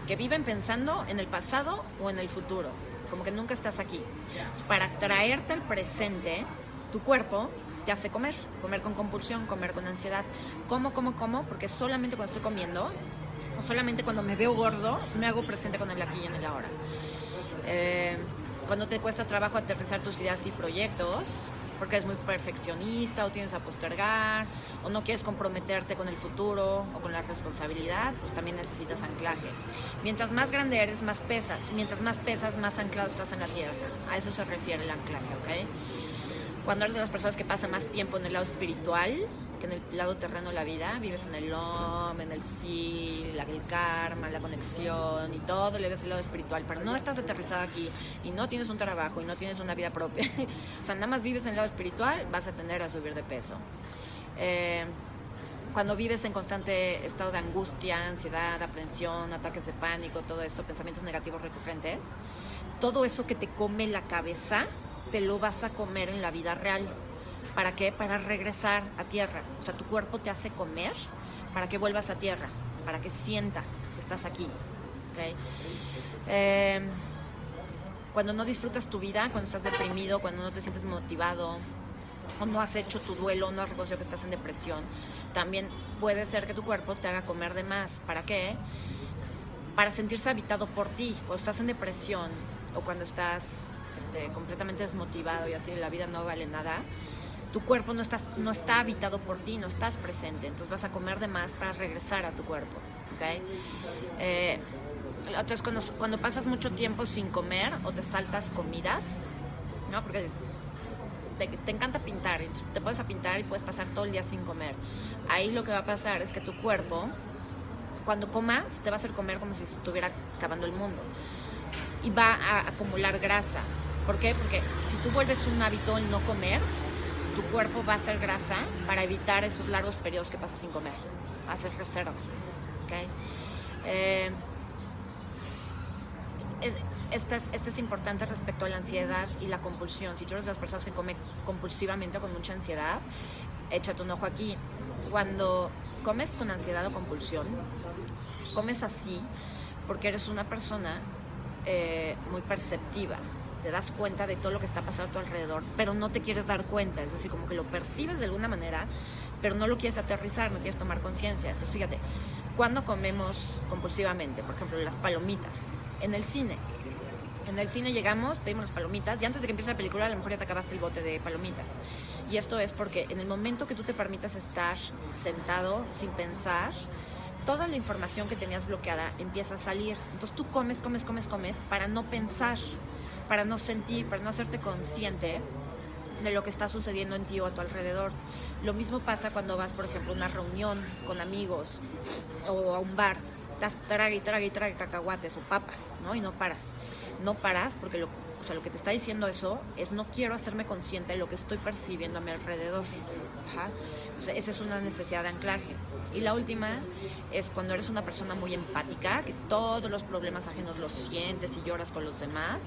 que viven pensando en el pasado o en el futuro, como que nunca estás aquí. Para traerte al presente, tu cuerpo te hace comer, comer con compulsión, comer con ansiedad. ¿Cómo, cómo, cómo? Porque solamente cuando estoy comiendo, o solamente cuando me veo gordo, me hago presente con el aquí y en el ahora. Eh, cuando te cuesta trabajo aterrizar tus ideas y proyectos, porque eres muy perfeccionista o tienes a postergar o no quieres comprometerte con el futuro o con la responsabilidad, pues también necesitas anclaje. Mientras más grande eres, más pesas. Mientras más pesas, más anclado estás en la tierra. A eso se refiere el anclaje, ¿ok? Cuando eres de las personas que pasan más tiempo en el lado espiritual, que en el lado terreno de la vida, vives en el OM, en el sí, el karma, la conexión y todo, le ves el lado espiritual, pero no estás aterrizado aquí y no tienes un trabajo y no tienes una vida propia, o sea, nada más vives en el lado espiritual, vas a tender a subir de peso. Eh, cuando vives en constante estado de angustia, ansiedad, aprensión, ataques de pánico, todo esto, pensamientos negativos recurrentes, todo eso que te come la cabeza, te lo vas a comer en la vida real ¿Para qué? Para regresar a tierra. O sea, tu cuerpo te hace comer para que vuelvas a tierra, para que sientas que estás aquí. Eh, cuando no disfrutas tu vida, cuando estás deprimido, cuando no te sientes motivado, o no has hecho tu duelo, no has reconocido que estás en depresión, también puede ser que tu cuerpo te haga comer de más. ¿Para qué? Para sentirse habitado por ti. O estás en depresión, o cuando estás este, completamente desmotivado y así la vida no vale nada, tu cuerpo no, estás, no está habitado por ti, no estás presente. Entonces vas a comer de más para regresar a tu cuerpo. ¿okay? Eh, entonces, cuando, cuando pasas mucho tiempo sin comer o te saltas comidas, ¿no? Porque te, encanta pintar, te puedes pintar y puedes pasar todo el día sin comer. Ahí lo que va a pasar es que tu cuerpo, cuando comas, te va a hacer comer como si estuviera acabando el mundo. Y va a acumular grasa. ¿Por qué? Porque si tú vuelves un hábito el no comer, tu cuerpo va a hacer grasa para evitar esos largos periodos que pasas sin comer. Hacer reservas. ¿okay? Eh, este es, este es importante respecto a la ansiedad y la compulsión. Si tú eres de las personas que come compulsivamente o con mucha ansiedad, échate un ojo aquí. Cuando comes con ansiedad o compulsión, comes así porque eres una persona eh, muy perceptiva. Te das cuenta de todo lo que está pasando a tu alrededor, pero no te quieres dar cuenta. Es decir, como que lo percibes de alguna manera, pero no lo quieres aterrizar, no quieres tomar conciencia. Entonces, fíjate, cuando comemos compulsivamente, por ejemplo, las palomitas, en el cine, en el cine llegamos, pedimos las palomitas y antes de que empiece la película a lo mejor ya te acabaste el bote de palomitas. Y esto es porque en el momento que tú te permitas estar sentado sin pensar, toda la información que tenías bloqueada empieza a salir. Entonces tú comes, comes, comes, comes para no pensar, para no sentir, para no hacerte consciente de lo que está sucediendo en ti o a tu alrededor. Lo mismo pasa cuando vas, por ejemplo, a una reunión con amigos o a un bar. Estás traga y traga y traga cacahuates o papas, ¿no? Y no paras no paras porque lo, sea, lo que te está diciendo eso es no quiero hacerme consciente de lo que estoy percibiendo a mi alrededor. esa es una necesidad de anclaje. Y la última es cuando eres una persona muy empática, que todos los problemas ajenos los sientes y lloras con los demás.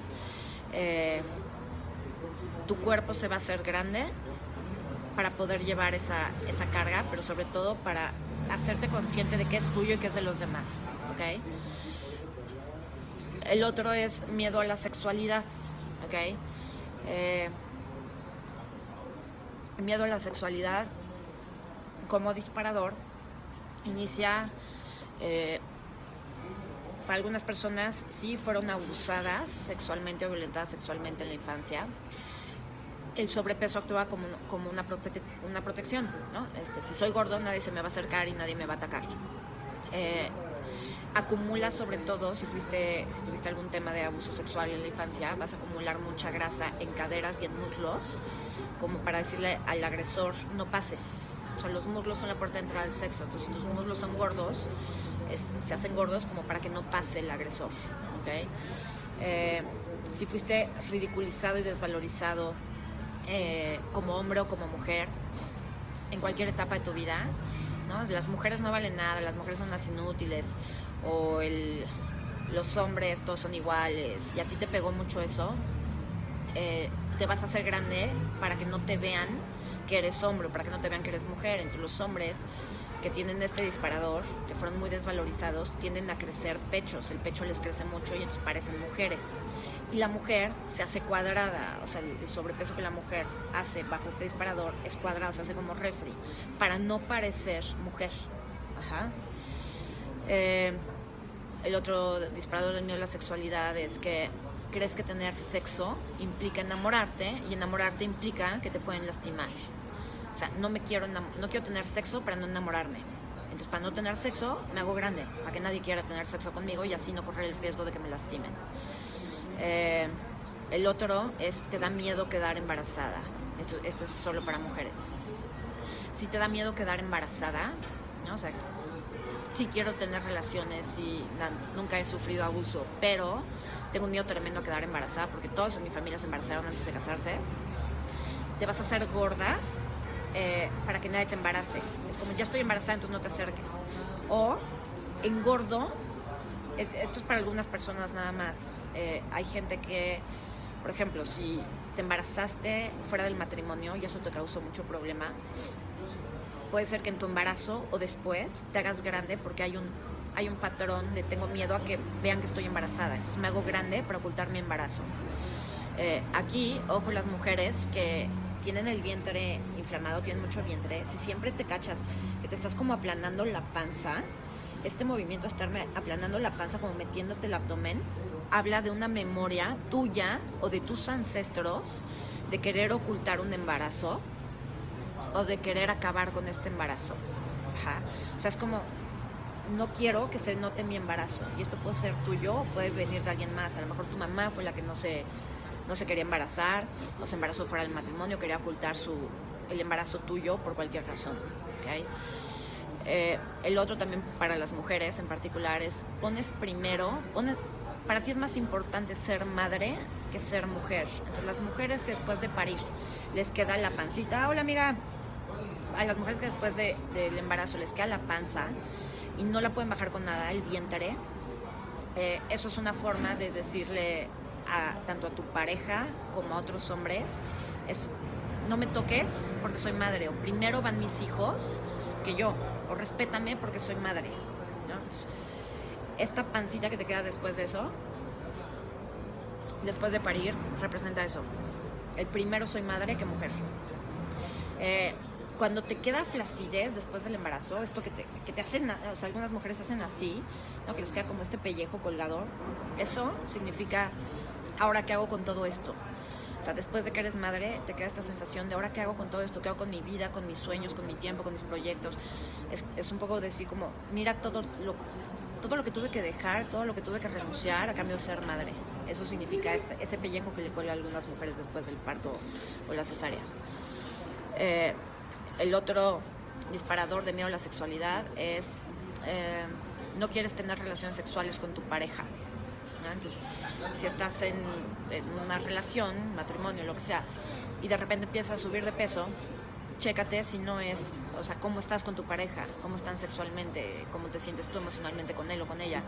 Eh, tu cuerpo se va a hacer grande para poder llevar esa, esa carga, pero sobre todo para hacerte consciente de que es tuyo y que es de los demás. ¿okay? El otro es miedo a la sexualidad, ¿ok? Eh, miedo a la sexualidad como disparador inicia eh, para algunas personas sí fueron abusadas sexualmente o violentadas sexualmente en la infancia. El sobrepeso actúa como, como una, una protección, ¿no? Este, si soy gordo nadie se me va a acercar y nadie me va a atacar. Eh, acumula sobre todo si fuiste si tuviste algún tema de abuso sexual en la infancia vas a acumular mucha grasa en caderas y en muslos como para decirle al agresor no pases o sea los muslos son la puerta de entrada al sexo entonces si tus muslos son gordos se hacen gordos como para que no pase el agresor ¿okay? Eh, si fuiste ridiculizado y desvalorizado eh, como hombre o como mujer en cualquier etapa de tu vida ¿no? Las mujeres no valen nada, las mujeres son unas inútiles, o el, los hombres todos son iguales y a ti te pegó mucho eso, eh, te vas a hacer grande para que no te vean que eres hombre, para que no te vean que eres mujer. Entre los hombres que tienen este disparador, que fueron muy desvalorizados, tienden a crecer pechos, el pecho les crece mucho y entonces parecen mujeres. Y la mujer se hace cuadrada, o sea, el sobrepeso que la mujer hace bajo este disparador es cuadrado, se hace como refri, para no parecer mujer. Ajá. Eh, el otro disparador a la sexualidad es que crees que tener sexo implica enamorarte y enamorarte implica que te pueden lastimar. O sea, no me quiero no quiero tener sexo para no enamorarme. Entonces, para no tener sexo, me hago grande, para que nadie quiera tener sexo conmigo y así no correr el riesgo de que me lastimen. Eh, el otro es te da miedo quedar embarazada. Esto, esto es solo para mujeres. Si te da miedo quedar embarazada, ¿no? O sea, sí quiero tener relaciones y nunca he sufrido abuso, pero tengo un miedo tremendo a quedar embarazada porque todos en mi familia se embarazaron antes de casarse. Te vas a hacer gorda eh, para que nadie te embarace. Es como ya estoy embarazada, entonces no te acerques. O engordo, esto es para algunas personas nada más. Eh, hay gente que Por ejemplo, si te embarazaste fuera del matrimonio y eso te causó mucho problema, puede ser que en tu embarazo o después te hagas grande porque hay un, hay un patrón de tengo miedo a que vean que estoy embarazada. Entonces me hago grande para ocultar mi embarazo. Eh, aquí, ojo, las mujeres que tienen el vientre inflamado, tienen mucho vientre, si siempre te cachas que te estás como aplanando la panza, este movimiento, estarme aplanando la panza, como metiéndote el abdomen, habla de una memoria tuya o de tus ancestros de querer ocultar un embarazo o de querer acabar con este embarazo. O sea, es como, no quiero que se note mi embarazo. Y esto puede ser tuyo puede venir de alguien más. A lo mejor tu mamá fue la que no se, no se quería embarazar o se embarazó fuera del matrimonio, quería ocultar su, el embarazo tuyo por cualquier razón. Eh, el otro también para las mujeres en particular es pones primero, pones, para ti es más importante ser madre que ser mujer. Entonces las mujeres que después de parir les queda la pancita, hola amiga, a las mujeres que después de, del embarazo les queda la panza y no la pueden bajar con nada, el vientre, eh, eso es una forma de decirle tanto a tu pareja como a otros hombres, es no me toques porque soy madre, o primero van mis hijos que yo, o respétame porque soy madre. esta pancita que te queda después de eso, después de parir, representa eso. El primero soy madre que mujer. Eh, cuando te queda flacidez después del embarazo, esto que te, que te hacen, o sea, algunas mujeres hacen así, que les queda como este pellejo colgador, eso significa, ahora qué hago con todo esto. O sea, después de que eres madre, te queda esta sensación de ahora qué hago con todo esto, qué hago con mi vida, con mis sueños, con mi tiempo, con mis proyectos. Es, es un poco decir como, mira todo lo, todo lo que tuve que dejar, todo lo que tuve que renunciar a cambio de ser madre. Eso significa ese, ese pellejo que le cuela a algunas mujeres después del parto o la cesárea. Eh, el otro disparador de miedo a la sexualidad es eh, no quieres tener relaciones sexuales con tu pareja. Entonces, si estás en, una relación, matrimonio, lo que sea, y de repente empiezas a subir de peso, chécate si no es, o sea, cómo estás con tu pareja, cómo están sexualmente, cómo te sientes tú emocionalmente con él o con ella.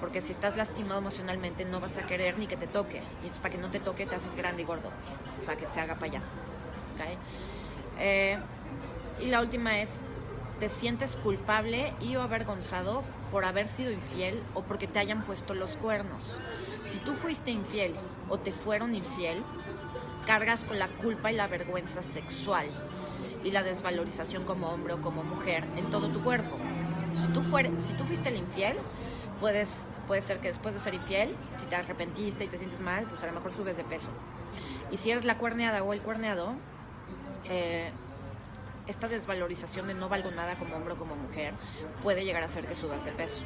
Porque si estás lastimado emocionalmente, no vas a querer ni que te toque. Y entonces, para que no te toque, te haces grande y gordo, para que se haga para allá. Eh, y la última es, te sientes culpable y o avergonzado por haber sido infiel o porque te hayan puesto los cuernos. Si tú fuiste infiel o te fueron infiel, cargas con la culpa y la vergüenza sexual y la desvalorización como hombre o como mujer en todo tu cuerpo. Si tú, si tú fuiste el infiel, puedes, puede ser que después de ser infiel, si te arrepentiste y te sientes mal, pues a lo mejor subes de peso. Y si eres la cuerneada o el cuerneado, eh, esta desvalorización de no valgo nada como hombre o como mujer puede llegar a hacer que subas el peso.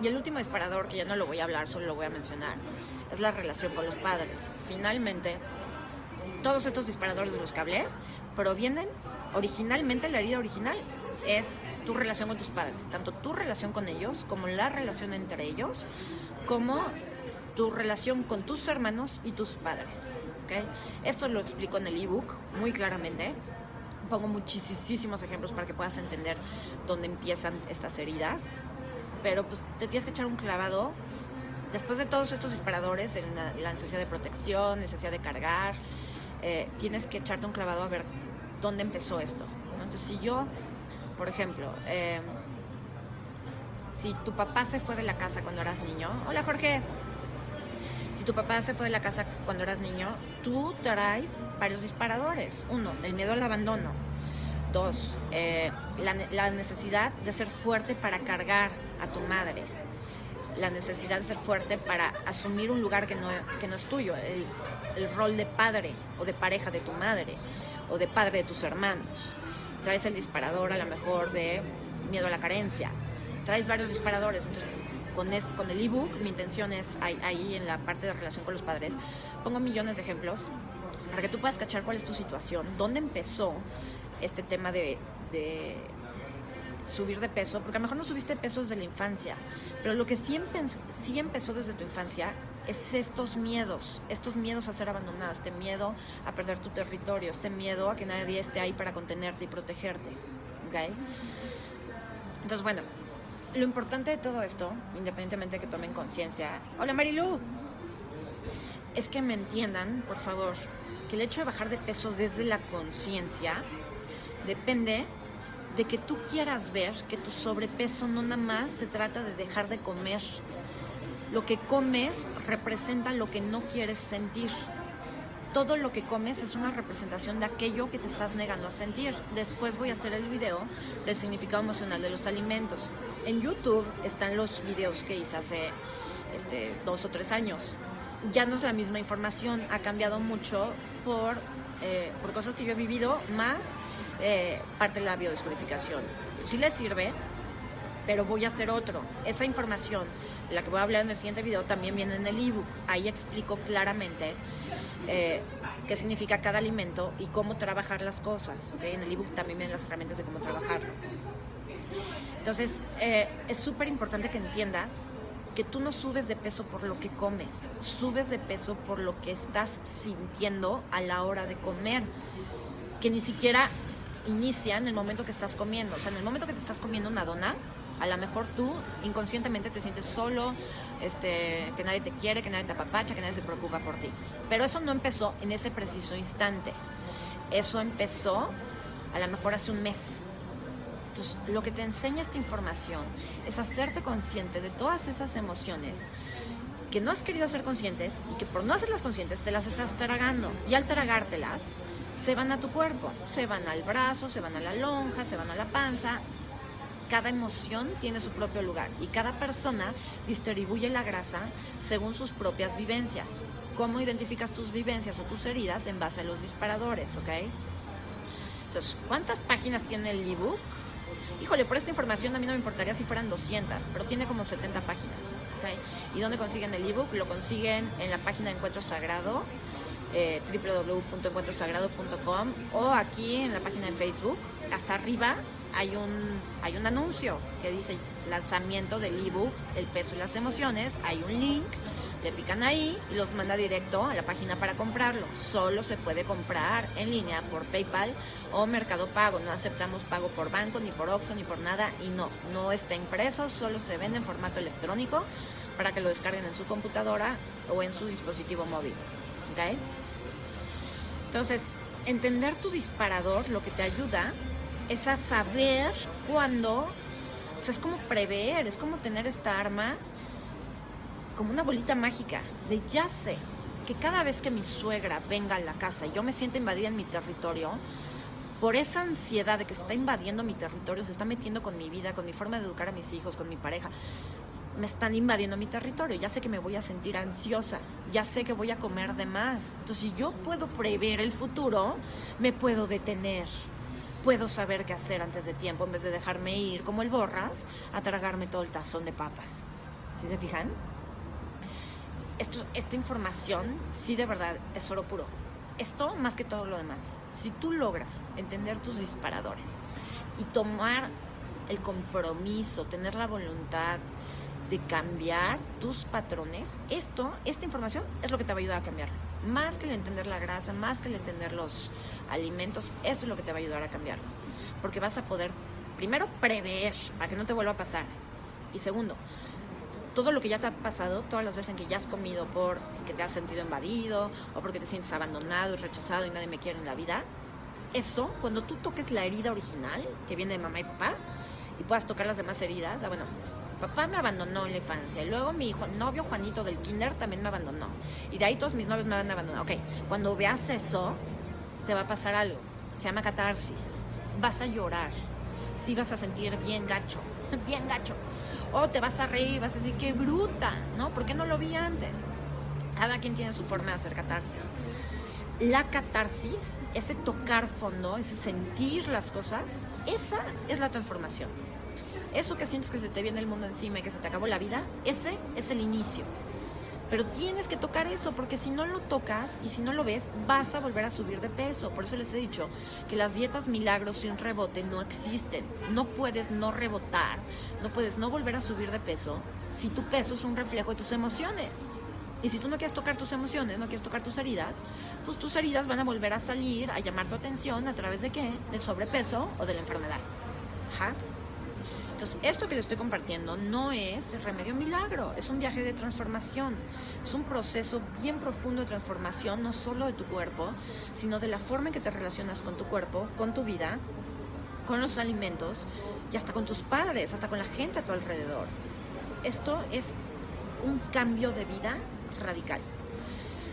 Y el último disparador, que ya no lo voy a hablar, solo lo voy a mencionar, es la relación con los padres. Finalmente, todos estos disparadores de los que hablé provienen originalmente, la herida original es tu relación con tus padres, tanto tu relación con ellos como la relación entre ellos, como tu relación con tus hermanos y tus padres. Esto lo explico en el ebook muy claramente pongo muchísimos ejemplos para que puedas entender dónde empiezan estas heridas, pero pues te tienes que echar un clavado. Después de todos estos disparadores, la, necesidad de protección, necesidad de cargar, eh, tienes que echarte un clavado a ver dónde empezó esto. Entonces, si yo, por ejemplo, em, si tu papá se fue de la casa cuando eras niño, hola Jorge, si tu papá se fue de la casa cuando eras niño, tú traes varios disparadores. Uno, el miedo al abandono. Dos, eh, la, necesidad de ser fuerte para cargar a tu madre. La necesidad de ser fuerte para asumir un lugar que no, que no es tuyo. El, el rol de padre o de pareja de tu madre o de padre de tus hermanos. Traes el disparador a lo mejor de miedo a la carencia. Traes varios disparadores. Entonces, con, con el ebook, mi intención es ahí, en la parte de relación con los padres, pongo millones de ejemplos para que tú puedas cachar cuál es tu situación, dónde empezó este tema de, subir de peso, porque a lo mejor no subiste peso desde la infancia, pero lo que sí, sí empezó desde tu infancia es estos miedos, estos miedos a ser abandonado, este miedo a perder tu territorio, este miedo a que nadie esté ahí para contenerte y protegerte. ¿okay? Entonces, bueno, lo importante de todo esto, independientemente de que tomen conciencia. Hola Marilu. es que me entiendan, por favor, que el hecho de bajar de peso desde la conciencia depende de que tú quieras ver que tu sobrepeso no nada más se trata de dejar de comer. Lo que comes representa lo que no quieres sentir. Todo lo que comes es una representación de aquello que te estás negando a sentir. Después voy a hacer el video del significado emocional de los alimentos. En YouTube están los videos que hice hace este, dos o tres años. Ya no es la misma información, ha cambiado mucho por, eh, por cosas que yo he vivido, más eh, parte de la biodescodificación. Sí les sirve, pero voy a hacer otro. Esa información, la que voy a hablar en el siguiente video, también viene en el ebook. Ahí explico claramente eh, qué significa cada alimento y cómo trabajar las cosas. ¿okay? En el ebook también vienen las herramientas de cómo trabajarlo. Entonces, eh, es súper importante que entiendas que tú no subes de peso por lo que comes, subes de peso por lo que estás sintiendo a la hora de comer, que ni siquiera inicia en el momento que estás comiendo. O sea, en el momento que te estás comiendo una dona, a lo mejor tú inconscientemente te sientes solo, este, que nadie te quiere, que nadie te apapacha, que nadie se preocupa por ti. Pero eso no empezó en ese preciso instante. Eso empezó a lo mejor hace un mes. Lo que te enseña esta información es hacerte consciente de todas esas emociones que no has querido hacer conscientes y que por no hacerlas conscientes te las estás tragando. Y al tragártelas, se van a tu cuerpo, se van al brazo, se van a la lonja, se van a la panza. Cada emoción tiene su propio lugar y cada persona distribuye la grasa según sus propias vivencias. ¿Cómo identificas tus vivencias o tus heridas en base a los disparadores, ok? Entonces, ¿cuántas páginas tiene el ebook? Híjole, por esta información a mí no me importaría si fueran 200, pero tiene como 70 páginas. ¿okay? ¿Y dónde consiguen el ebook? Lo consiguen en la página de Encuentro Sagrado eh, www.encuentrosagrado.com o aquí en la página de Facebook, hasta arriba hay un, hay un anuncio que dice lanzamiento del ebook El peso y las emociones, hay un link, le pican ahí y los manda directo a la página para comprarlo. Solo se puede comprar en línea por PayPal o Mercado Pago. No aceptamos pago por banco, ni por Oxxo, ni por nada. Y no, no está impreso, solo se vende en formato electrónico para que lo descarguen en su computadora o en su dispositivo móvil. ¿Okay? Entonces, entender tu disparador lo que te ayuda es a saber cuándo, o sea, es como prever, es como tener esta arma como una bolita mágica de ya sé que cada vez que mi suegra venga a la casa y yo me siento invadida en mi territorio, por esa ansiedad de que se está invadiendo mi territorio, se está metiendo con mi vida, con mi forma de educar a mis hijos, con mi pareja, me están invadiendo mi territorio, ya sé que me voy a sentir ansiosa, ya sé que voy a comer de más. Entonces, si yo puedo prever el futuro, me puedo detener. Puedo saber qué hacer antes de tiempo en vez de dejarme ir como el borras a tragarme todo el tazón de papas. ¿Sí se fijan? Esto, esta información, sí de verdad, es oro puro. Esto más que todo lo demás. Si tú logras entender tus disparadores y tomar el compromiso, tener la voluntad, de cambiar tus patrones, esto, esta información es lo que te va a ayudar a cambiar. Más que el entender la grasa, más que el entender los alimentos, eso es lo que te va a ayudar a cambiarlo. Porque vas a poder, primero, prever para que no te vuelva a pasar. Y segundo, todo lo que ya te ha pasado, todas las veces en que ya has comido por que te has sentido invadido o porque te sientes abandonado y rechazado y nadie me quiere en la vida, eso, cuando tú toques la herida original que viene de mamá y papá y puedas tocar las demás heridas, ah, bueno, papá me abandonó en la infancia. Y luego mi hijo, novio Juanito del kinder también me abandonó. Y de ahí todos mis novios me van a abandonar. Ok, cuando veas eso, te va a pasar algo. Se llama catarsis. Vas a llorar. Sí vas a sentir bien gacho, bien gacho. O te vas a reír, vas a decir, qué bruta, ¿no? ¿Por qué no lo vi antes? Cada quien tiene su forma de hacer catarsis. La catarsis, ese tocar fondo, ese sentir las cosas, esa es la transformación. Eso que sientes que se te viene el mundo encima y que se te acabó la vida, ese es el inicio. Pero tienes que tocar eso, porque si no lo tocas y si no lo ves, vas a volver a subir de peso. Por eso les he dicho que las dietas milagros sin rebote no existen. No puedes no rebotar, no puedes no volver a subir de peso si tu peso es un reflejo de tus emociones. Y si tú no quieres tocar tus emociones, no quieres tocar tus heridas, pues tus heridas van a volver a salir, a llamar tu atención a través de qué? Del sobrepeso o de la enfermedad. Ajá. Entonces, esto que les estoy compartiendo no es el remedio milagro, es un viaje de transformación, es un proceso bien profundo de transformación, no solo de tu cuerpo, sino de la forma en que te relacionas con tu cuerpo, con tu vida, con los alimentos y hasta con tus padres, hasta con la gente a tu alrededor. Esto es un cambio de vida radical.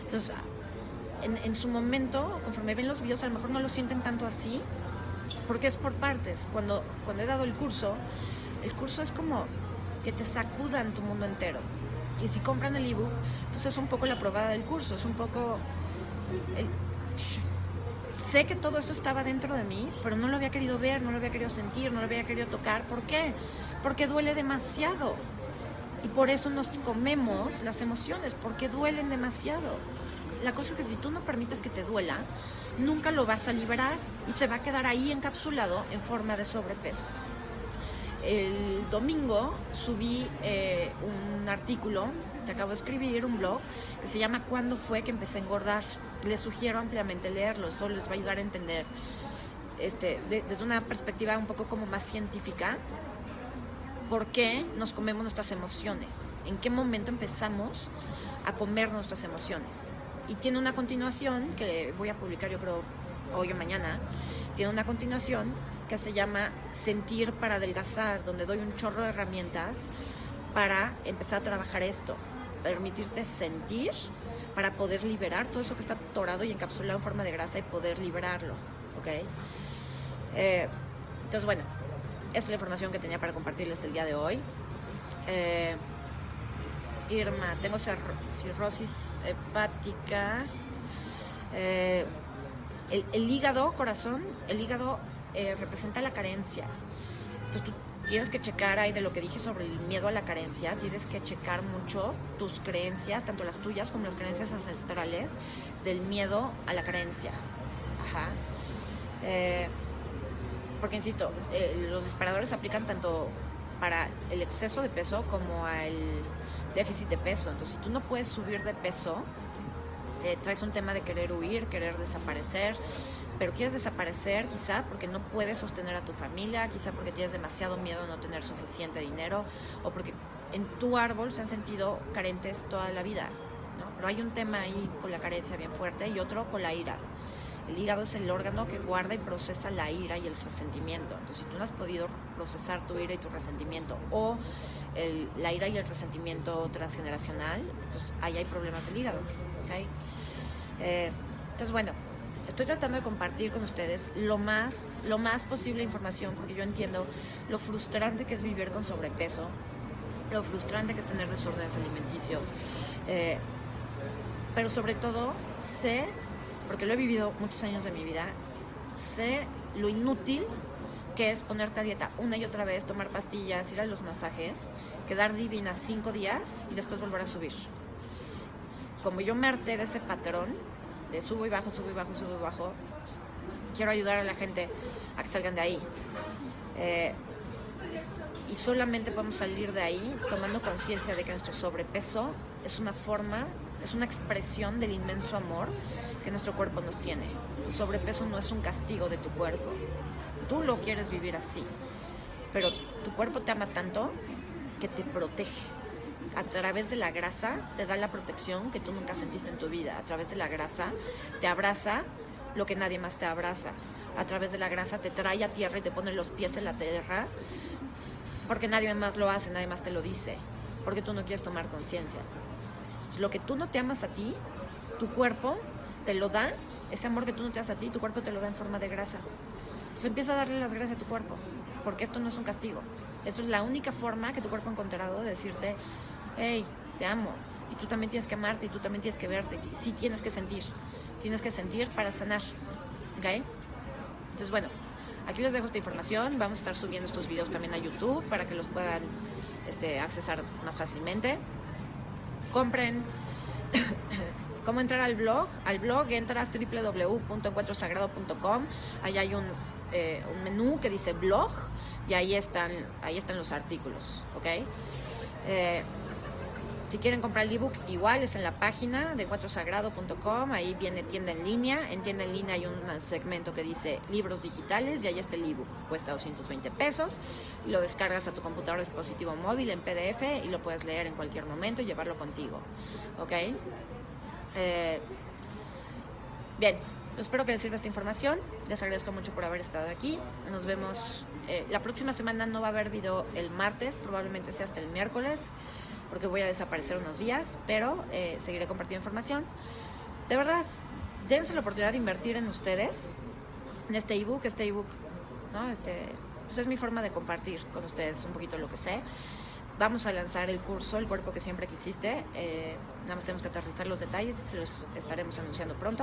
Entonces, en, en, su momento, conforme ven los videos, a lo mejor no lo sienten tanto así, porque es por partes. Cuando, cuando he dado el curso, el curso es como que te sacudan tu mundo entero. Y si compran el ebook, pues es un poco la probada del curso, es un poco... Sé que todo esto estaba dentro de mí, pero no lo había querido ver, no lo había querido sentir, no lo había querido tocar. ¿Por qué? Porque duele demasiado. Y por eso nos comemos las emociones, porque duelen demasiado. La cosa es que si tú no permites que te duela, nunca lo vas a liberar y se va a quedar ahí encapsulado en forma de sobrepeso el domingo subí eh, un artículo que acabo de escribir, un blog, que se llama ¿Cuándo fue que empecé a engordar? Les sugiero ampliamente leerlo, eso les va a ayudar a entender este, desde una perspectiva un poco como más científica por qué nos comemos nuestras emociones, en qué momento empezamos a comer nuestras emociones. Y tiene una continuación que voy a publicar yo creo hoy o mañana, tiene una continuación que se llama Sentir para adelgazar, donde doy un chorro de herramientas para empezar a trabajar esto, permitirte sentir para poder liberar todo eso que está atorado y encapsulado en forma de grasa y poder liberarlo, ¿ok? Eh, entonces, bueno, esa es la información que tenía para compartirles el día de hoy. Eh, Irma, tengo cirrosis hepática. Eh, el, hígado, corazón, el hígado eh, representa la carencia. Entonces tú tienes que checar ahí de lo que dije sobre el miedo a la carencia, tienes que checar mucho tus creencias, tanto las tuyas como las creencias ancestrales, del miedo a la carencia. Ajá. Eh, porque insisto, los disparadores aplican tanto para el exceso de peso como al déficit de peso. Entonces, si tú no puedes subir de peso, traes un tema de querer huir, querer desaparecer, pero quieres desaparecer quizá porque no puedes sostener a tu familia, quizá porque tienes demasiado miedo a no tener suficiente dinero o porque en tu árbol se han sentido carentes toda la vida. ¿no? Pero hay un tema ahí con la carencia bien fuerte y otro con la ira. El hígado es el órgano que guarda y procesa la ira y el resentimiento. Entonces, si tú no has podido procesar tu ira y tu resentimiento o la ira y el resentimiento transgeneracional, entonces ahí hay problemas del hígado. ¿okay? Eh, entonces, bueno, estoy tratando de compartir con ustedes lo más, lo más posible información, porque yo entiendo lo frustrante que es vivir con sobrepeso, lo frustrante que es tener desórdenes alimenticios, eh, pero sobre todo sé, porque lo he vivido muchos años de mi vida, sé lo inútil que es ponerte a dieta una y otra vez, tomar pastillas, ir a los masajes, quedar divina cinco días y después volver a subir. Como yo me harté de ese patrón, de subo y bajo, subo y bajo, subo y bajo. Quiero ayudar a la gente a que salgan de ahí. Eh, y solamente podemos salir de ahí tomando conciencia de que nuestro sobrepeso es una forma, es una expresión del inmenso amor que nuestro cuerpo nos tiene. El sobrepeso no es un castigo de tu cuerpo. Tú lo quieres vivir así, pero tu cuerpo te ama tanto que te protege a través de la grasa te da la protección que tú nunca sentiste en tu vida. A través de la grasa te abraza lo que nadie más te abraza. A través de la grasa te trae a tierra y te pone los pies en la tierra porque nadie más lo hace, nadie más te lo dice, porque tú no quieres tomar conciencia. Lo que tú no te amas a ti, tu cuerpo te lo da, ese amor que tú no te das a ti, tu cuerpo te lo da en forma de grasa. Entonces empieza a darle las gracias a tu cuerpo, porque esto no es un castigo. Esto es la única forma que tu cuerpo ha encontrado de decirte, hey, te amo. Y tú también tienes que amarte y tú también tienes que verte. Sí tienes que sentir. Tienes que sentir para sanar. ¿Ok? Entonces, bueno, aquí les dejo esta información. Vamos a estar subiendo estos videos también a YouTube para que los puedan este, accesar más fácilmente. Compren. ¿Cómo entrar al blog? Al blog entras www.encuentrosagrado.com. Ahí hay un, eh, un, menú que dice blog y ahí están, ahí están los artículos. ¿Ok? Eh, Si quieren comprar el ebook, igual es en la página de cuatrosagrado.com, ahí viene tienda en línea. En tienda en línea hay un segmento que dice libros digitales y ahí está el ebook. Cuesta 220 pesos. Lo descargas a tu computador dispositivo móvil en PDF y lo puedes leer en cualquier momento y llevarlo contigo. ¿Ok? Eh, bien, espero que les sirva esta información. Les agradezco mucho por haber estado aquí. Nos vemos. Eh, la próxima semana no va a haber video el martes, probablemente sea hasta el miércoles porque voy a desaparecer unos días, pero eh, seguiré compartiendo información. De verdad, dense la oportunidad de invertir en ustedes, en este ebook, este ebook, ¿no? Este, pues es mi forma de compartir con ustedes un poquito lo que sé. Vamos a lanzar el curso, el cuerpo que siempre quisiste. Eh, nada más tenemos que aterrizar los detalles y se los estaremos anunciando pronto.